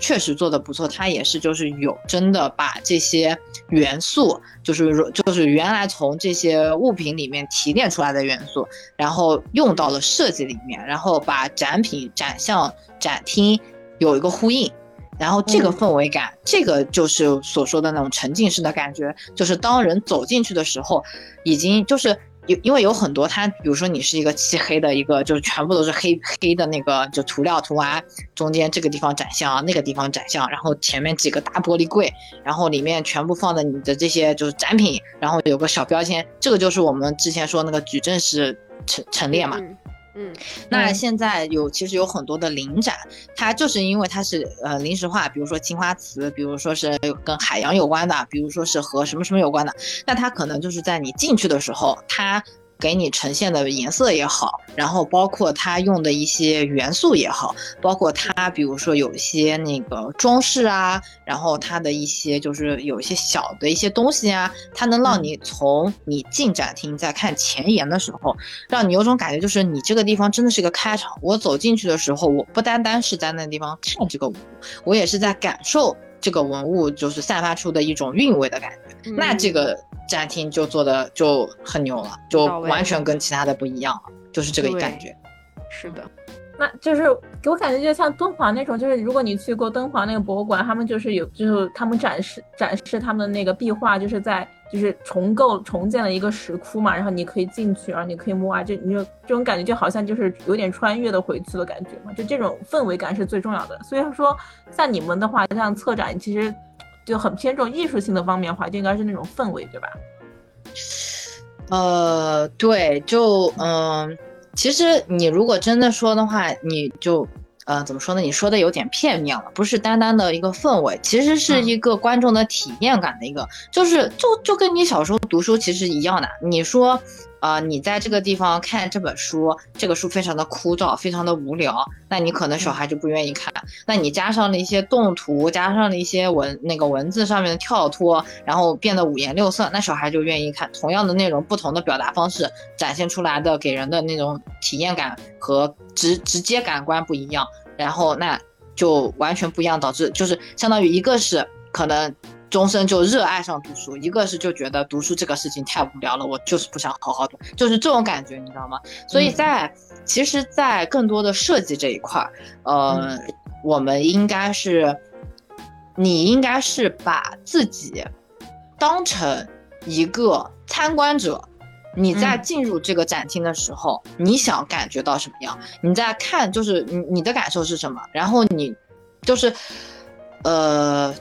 确实做的不错，它也是就是有真的把这些元素，就是就是原来从这些物品里面提炼出来的元素，然后用到了设计里面，然后把展品展向展厅有一个呼应，然后这个氛围感，这个就是所说的那种沉浸式的感觉，就是当人走进去的时候，已经就是。有因为有很多，它比如说你是一个漆黑的一个，就是全部都是黑黑的那个就涂料涂完，中间这个地方展项，那个地方展项，然后前面几个大玻璃柜，然后里面全部放的你的这些就是展品，然后有个小标签，这个就是我们之前说那个矩阵式陈陈列嘛。嗯，那现在有其实有很多的临展，它就是因为它是呃临时化，比如说青花瓷，比如说是跟海洋有关的，比如说是和什么什么有关的，那它可能就是在你进去的时候，它。给你呈现的颜色也好，然后包括它用的一些元素也好，包括它比如说有一些那个装饰啊，然后它的一些就是有一些小的一些东西啊，它能让你从你进展厅在看前沿的时候，让你有种感觉，就是你这个地方真的是一个开场。我走进去的时候，我不单单是在那地方看这个物，我也是在感受这个文物就是散发出的一种韵味的感觉。那这个。展厅就做的就很牛了，就完全跟其他的不一样了，就是这个感觉。是的，那就是给我感觉就像敦煌那种，就是如果你去过敦煌那个博物馆，他们就是有，就是他们展示展示他们的那个壁画，就是在就是重构重建了一个石窟嘛，然后你可以进去，然后你可以摸啊，就你就这种感觉就好像就是有点穿越的回去的感觉嘛，就这种氛围感是最重要的。所以说，像你们的话，像策展其实。就很偏重艺术性的方面的话，就应该是那种氛围，对吧？呃，对，就嗯，其实你如果真的说的话，你就呃怎么说呢？你说的有点片面了，不是单单的一个氛围，其实是一个观众的体验感的一个，就是就就跟你小时候读书其实一样的，你说。啊，你在这个地方看这本书，这个书非常的枯燥，非常的无聊，那你可能小孩就不愿意看。那你加上了一些动图，加上了一些文那个文字上面的跳脱，然后变得五颜六色，那小孩就愿意看。同样的内容，不同的表达方式展现出来的，给人的那种体验感和直直接感官不一样，然后那就完全不一样，导致就是相当于一个是可能。终身就热爱上读书，一个是就觉得读书这个事情太无聊了，我就是不想好好读，就是这种感觉，你知道吗？所以在其实，在更多的设计这一块儿，呃，我们应该是，你应该是把自己当成一个参观者，你在进入这个展厅的时候，你想感觉到什么样？你在看，就是你你的感受是什么？然后你就是，呃。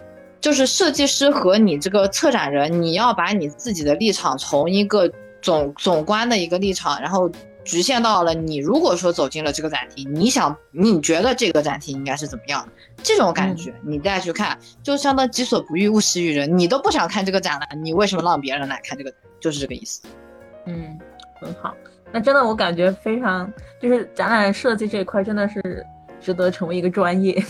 就是设计师和你这个策展人，你要把你自己的立场从一个总总观的一个立场，然后局限到了你如果说走进了这个展厅，你想你觉得这个展厅应该是怎么样的这种感觉，你再去看，就相当己所不欲勿施于人，你都不想看这个展览，你为什么让别人来看这个？就是这个意思。嗯，很好。那真的我感觉非常，就是展览设计这一块真的是值得成为一个专业。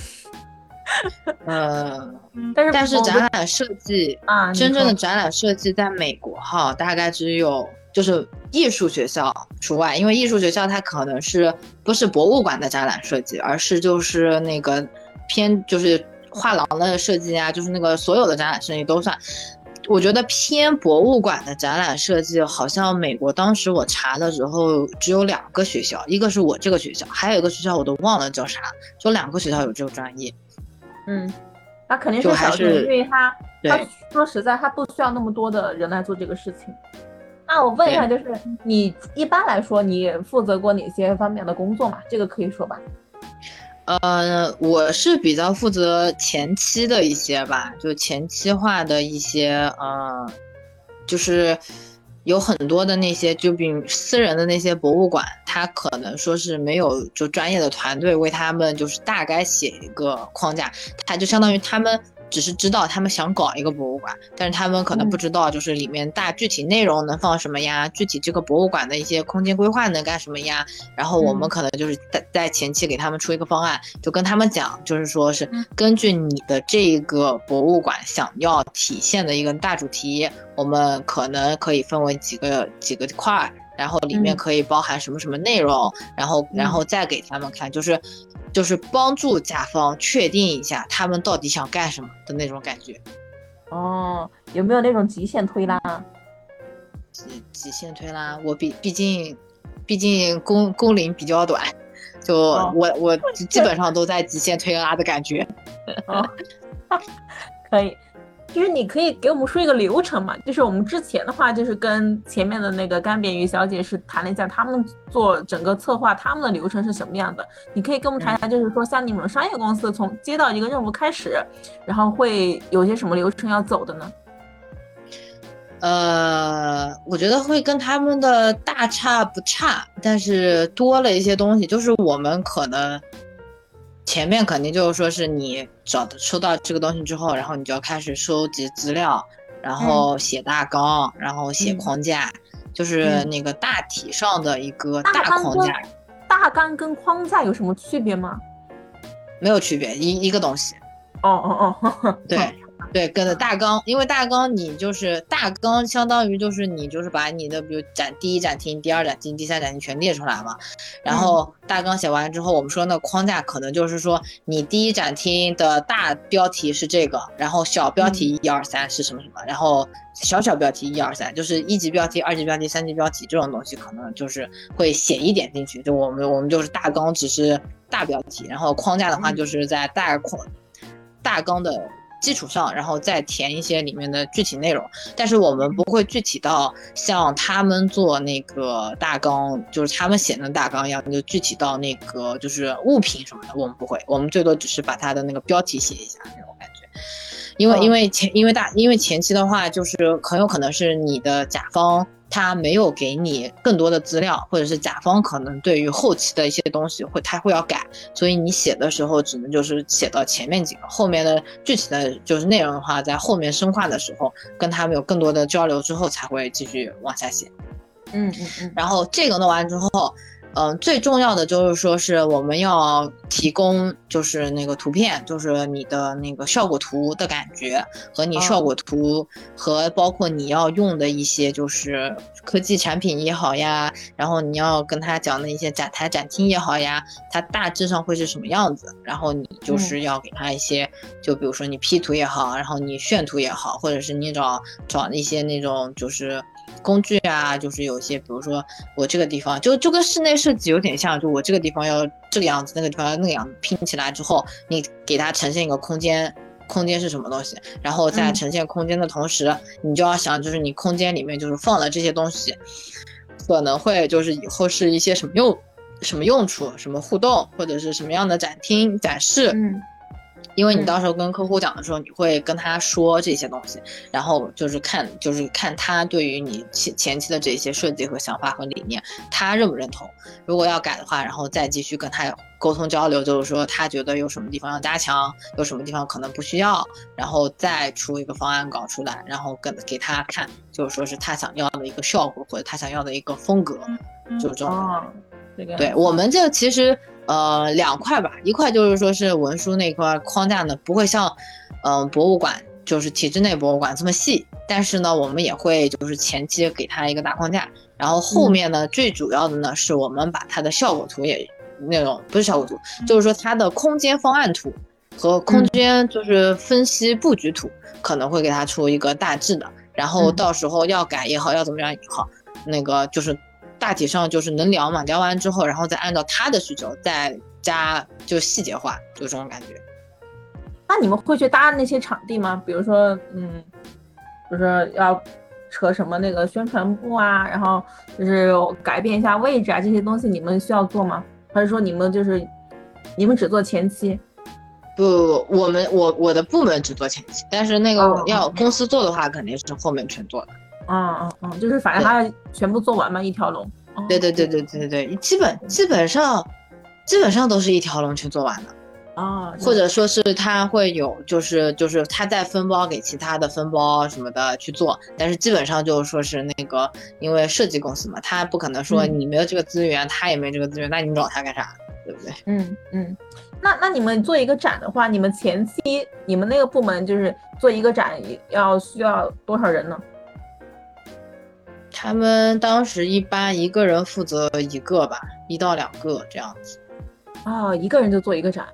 呃，但是但是展览设计啊，真正的展览设计在美国哈，大概只有就是艺术学校除外，因为艺术学校它可能是不是博物馆的展览设计，而是就是那个偏就是画廊的设计啊，就是那个所有的展览设计都算。我觉得偏博物馆的展览设计，好像美国当时我查的时候只有两个学校，一个是我这个学校，还有一个学校我都忘了叫啥，就两个学校有这个专业。嗯，那肯定是小众，因为他他说实在，他不需要那么多的人来做这个事情。那我问一下，就是你一般来说，你负责过哪些方面的工作嘛？这个可以说吧。呃，我是比较负责前期的一些吧，就前期化的一些，呃，就是有很多的那些，就比私人的那些博物馆，他可能说是没有就专业的团队为他们就是大概写一个框架，他就相当于他们。只是知道他们想搞一个博物馆，但是他们可能不知道，就是里面大具体内容能放什么呀？具体这个博物馆的一些空间规划能干什么呀？然后我们可能就是在在前期给他们出一个方案，就跟他们讲，就是说是根据你的这个博物馆想要体现的一个大主题，我们可能可以分为几个几个块，然后里面可以包含什么什么内容，然后然后再给他们看，就是。就是帮助甲方确定一下他们到底想干什么的那种感觉。哦，有没有那种极限推拉？极极限推拉，我毕毕竟毕竟工工龄比较短，就我我基本上都在极限推拉的感觉。可以。就是你可以给我们说一个流程嘛？就是我们之前的话，就是跟前面的那个干扁鱼小姐是谈了一下，他们做整个策划，他们的流程是什么样的？你可以跟我们谈一下，就是说像你们商业公司从接到一个任务开始，然后会有些什么流程要走的呢？呃，我觉得会跟他们的大差不差，但是多了一些东西，就是我们可能。前面肯定就是说是你找的收到这个东西之后，然后你就要开始收集资料，然后写大纲，然后写框架，就是那个大体上的一个大框架。大纲跟框架有什么区别吗？没有区别，一一个东西。哦哦哦，对。对，跟着大纲，因为大纲你就是大纲，相当于就是你就是把你的比如展第一展厅、第二展厅、第三展厅全列出来嘛。然后大纲写完之后，我们说那框架可能就是说你第一展厅的大标题是这个，然后小标题一二三是什么什么，然后小小标题一二三就是一级标题、二级标题、三级标题这种东西，可能就是会写一点进去。就我们我们就是大纲只是大标题，然后框架的话就是在大框大纲的。基础上，然后再填一些里面的具体内容，但是我们不会具体到像他们做那个大纲，就是他们写的大纲一样，就具体到那个就是物品什么的，我们不会，我们最多只是把它的那个标题写一下那种感觉，因为因为前因为大因为前期的话，就是很有可能是你的甲方。他没有给你更多的资料，或者是甲方可能对于后期的一些东西会他会要改，所以你写的时候只能就是写到前面几个，后面的具体的就是内容的话，在后面深化的时候跟他们有更多的交流之后才会继续往下写。嗯嗯嗯。然后这个弄完之后。嗯，最重要的就是说是我们要提供，就是那个图片，就是你的那个效果图的感觉和你效果图和包括你要用的一些就是科技产品也好呀，然后你要跟他讲的一些展台展厅也好呀，它大致上会是什么样子，然后你就是要给他一些，就比如说你 P 图也好，然后你炫图也好，或者是你找找一些那种就是。工具啊，就是有些，比如说我这个地方就就跟室内设计有点像，就我这个地方要这个样子，那个地方要那个样子，拼起来之后，你给它呈现一个空间，空间是什么东西？然后在呈现空间的同时，你就要想，就是你空间里面就是放了这些东西，可能会就是以后是一些什么用，什么用处，什么互动，或者是什么样的展厅展示。嗯。因为你到时候跟客户讲的时候，你会跟他说这些东西，然后就是看，就是看他对于你前前期的这些设计和想法和理念，他认不认同。如果要改的话，然后再继续跟他沟通交流，就是说他觉得有什么地方要加强，有什么地方可能不需要，然后再出一个方案稿出来，然后跟给他看，就是说是他想要的一个效果或者他想要的一个风格，就是这种。对我们这其实。呃，两块吧，一块就是说是文书那块框架呢，不会像，嗯，博物馆就是体制内博物馆这么细，但是呢，我们也会就是前期给它一个大框架，然后后面呢，最主要的呢，是我们把它的效果图也那种不是效果图，就是说它的空间方案图和空间就是分析布局图，可能会给它出一个大致的，然后到时候要改也好，要怎么样也好，那个就是。大体上就是能聊嘛，聊完之后，然后再按照他的需求再加，就细节化，就这种感觉。那你们会去搭那些场地吗？比如说，嗯，就是要扯什么那个宣传部啊，然后就是改变一下位置啊，这些东西你们需要做吗？还是说你们就是你们只做前期？不，我们我我的部门只做前期，但是那个要公司做的话，肯定是后面全做的。嗯嗯嗯，就是反正他全部做完嘛，一条龙。对对对对对对对，基本基本上基本上都是一条龙全做完的。啊，或者说是他会有，就是就是他再分包给其他的分包什么的去做，但是基本上就是说是那个，因为设计公司嘛，他不可能说你没有这个资源，他也没这个资源，那你找他干啥？对不对？嗯嗯，那那你们做一个展的话，你们前期你们那个部门就是做一个展要需要多少人呢？他们当时一般一个人负责一个吧，一到两个这样子。哦，一个人就做一个展。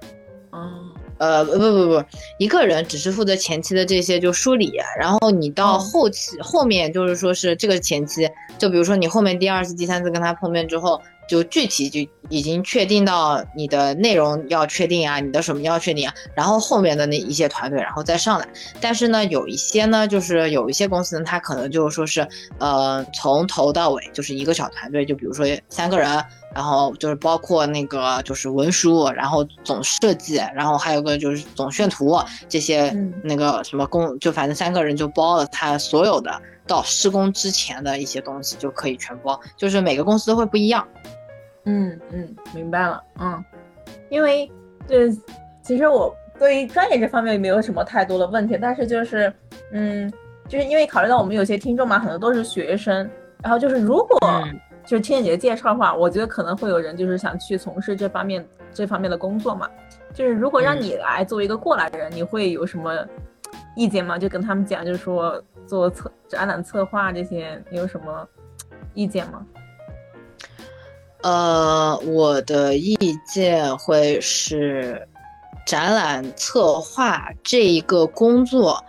哦，呃，不不不不，一个人只是负责前期的这些就梳理，然后你到后期后面就是说是这个前期，就比如说你后面第二次、第三次跟他碰面之后，就具体就已经确定到你的内容要确定啊，你的什么要确定啊，然后后面的那一些团队然后再上来。但是呢，有一些呢，就是有一些公司呢，他可能就是说是，呃，从头到尾就是一个小团队，就比如说三个人。然后就是包括那个就是文书，然后总设计，然后还有个就是总炫图这些那个什么工，就反正三个人就包了他所有的到施工之前的一些东西就可以全包，就是每个公司都会不一样。嗯嗯，明白了。嗯，因为对，其实我对于专业这方面没有什么太多的问题，但是就是嗯，就是因为考虑到我们有些听众嘛，很多都是学生，然后就是如果。就是听你的介绍的话，我觉得可能会有人就是想去从事这方面这方面的工作嘛。就是如果让你来作为一个过来人，你会有什么意见吗？就跟他们讲，就是说做策展览策划这些，你有什么意见吗？呃，我的意见会是，展览策划这一个工作，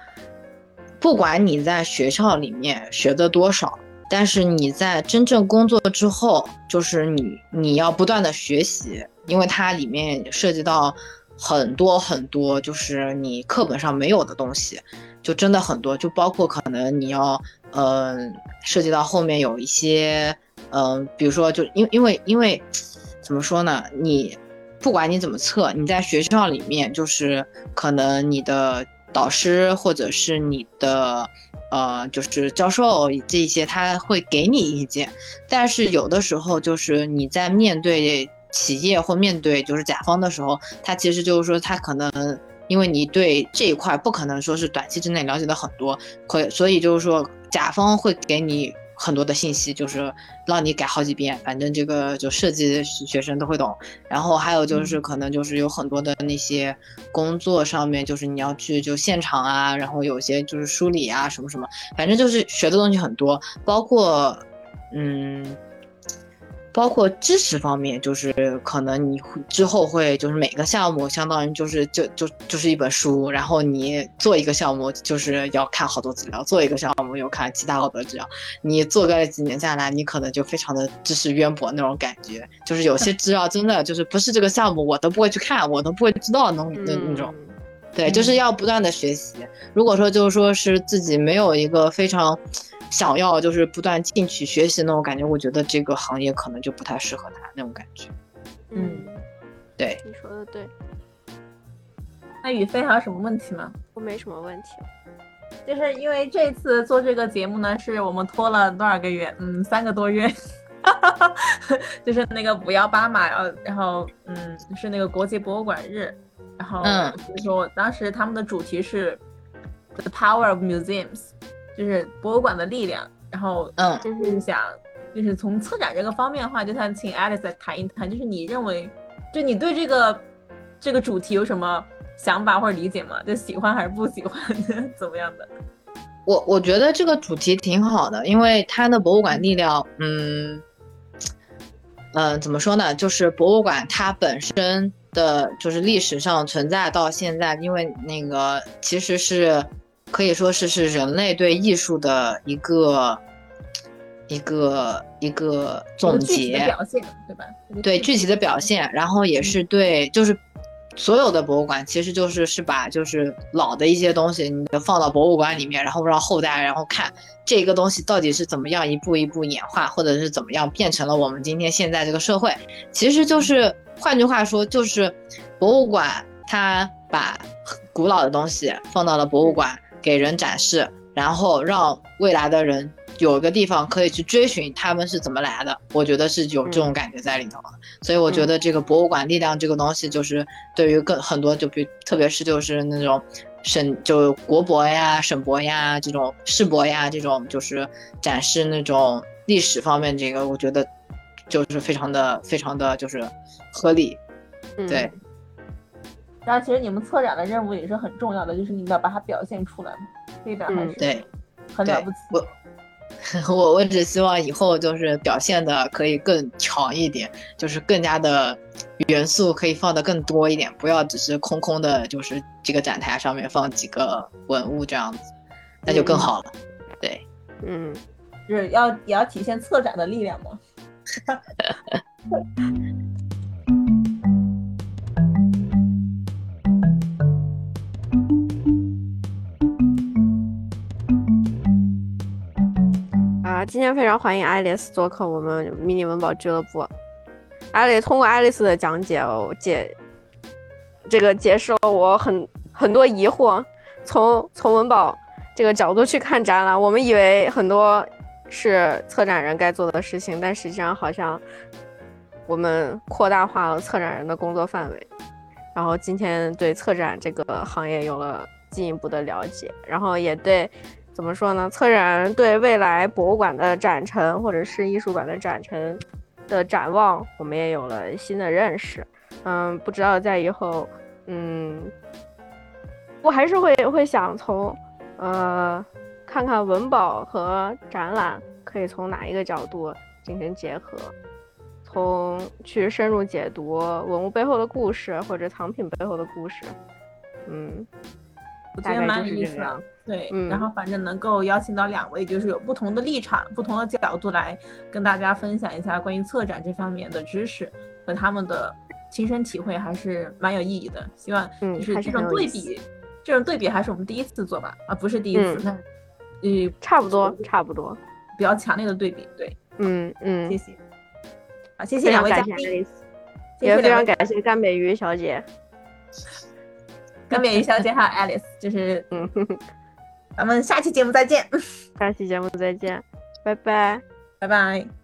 不管你在学校里面学的多少。但是你在真正工作之后，就是你你要不断的学习，因为它里面涉及到很多很多，就是你课本上没有的东西，就真的很多，就包括可能你要，嗯，涉及到后面有一些，嗯，比如说就因因为因为怎么说呢，你不管你怎么测，你在学校里面就是可能你的导师或者是你的。呃，就是教授这些他会给你意见，但是有的时候就是你在面对企业或面对就是甲方的时候，他其实就是说他可能因为你对这一块不可能说是短期之内了解的很多，可所以就是说甲方会给你。很多的信息就是让你改好几遍，反正这个就设计学生都会懂。然后还有就是可能就是有很多的那些工作上面，就是你要去就现场啊，然后有些就是梳理啊什么什么，反正就是学的东西很多，包括嗯。包括知识方面，就是可能你会之后会就是每个项目相当于就是就就就是一本书，然后你做一个项目就是要看好多资料，做一个项目又看其他好多资料，你做个几年下来，你可能就非常的知识渊博那种感觉，就是有些资料真的就是不是这个项目我都不会去看，我都不会知道那那那种，对，就是要不断的学习。如果说就是说是自己没有一个非常。想要就是不断进取学习那种感觉，我觉得这个行业可能就不太适合他那种感觉。嗯，对，你说的对。那宇飞还有什么问题吗？我没什么问题，就是因为这次做这个节目呢，是我们拖了多少个月？嗯，三个多月。哈 哈就是那个五幺八嘛，然后然后嗯，是那个国际博物馆日，然后嗯，就是说当时他们的主题是 The Power of Museums。就是博物馆的力量，然后嗯，就是想，就是从策展这个方面的话，就想请 Alice 来谈一谈，就是你认为，就你对这个这个主题有什么想法或者理解吗？就喜欢还是不喜欢，怎么样的？我我觉得这个主题挺好的，因为它的博物馆力量，嗯嗯，怎么说呢？就是博物馆它本身的就是历史上存在到现在，因为那个其实是。可以说是是人类对艺术的一个一个一个总结表现，对吧？对具体的表现，然后也是对，就是所有的博物馆其实就是是把就是老的一些东西，你放到博物馆里面，然后让后代然后看这个东西到底是怎么样一步一步演化，或者是怎么样变成了我们今天现在这个社会。其实就是换句话说，就是博物馆它把古老的东西放到了博物馆给人展示，然后让未来的人。有一个地方可以去追寻他们是怎么来的，我觉得是有这种感觉在里头的。所以我觉得这个博物馆力量这个东西，就是对于更很多，就比特别是就是那种省就国博呀、省博呀这种世博呀这种，就是展示那种历史方面这个，我觉得就是非常的非常的就是合理。对。然后其实你们策展的任务也是很重要的，就是你们要把它表现出来，这一点还是对很了不起。我 我只希望以后就是表现的可以更强一点，就是更加的元素可以放的更多一点，不要只是空空的，就是这个展台上面放几个文物这样子，那就更好了。对，嗯，就是要也要体现策展的力量嘛。今天非常欢迎爱丽丝做客我们迷你文保俱乐部。爱丽通过爱丽丝的讲解，解这个解释了我很很多疑惑。从从文保这个角度去看展览，我们以为很多是策展人该做的事情，但实际上好像我们扩大化了策展人的工作范围。然后今天对策展这个行业有了进一步的了解，然后也对。怎么说呢？策展人对未来博物馆的展陈，或者是艺术馆的展陈的展望，我们也有了新的认识。嗯，不知道在以后，嗯，我还是会会想从，呃，看看文保和展览可以从哪一个角度进行结合，从去深入解读文物背后的故事，或者藏品背后的故事。嗯，我觉得蛮有意思的。对，然后反正能够邀请到两位，就是有不同的立场、不同的角度来跟大家分享一下关于策展这方面的知识和他们的亲身体会，还是蛮有意义的。希望就是这种对比，这种对比还是我们第一次做吧？啊，不是第一次，那呃，差不多，差不多，比较强烈的对比。对，嗯嗯，谢谢，好，谢谢两位嘉宾，也非常感谢甘美鱼小姐，甘美鱼小姐还有 Alice，就是嗯。咱们下期节目再见，下期节目再见，拜拜，拜拜。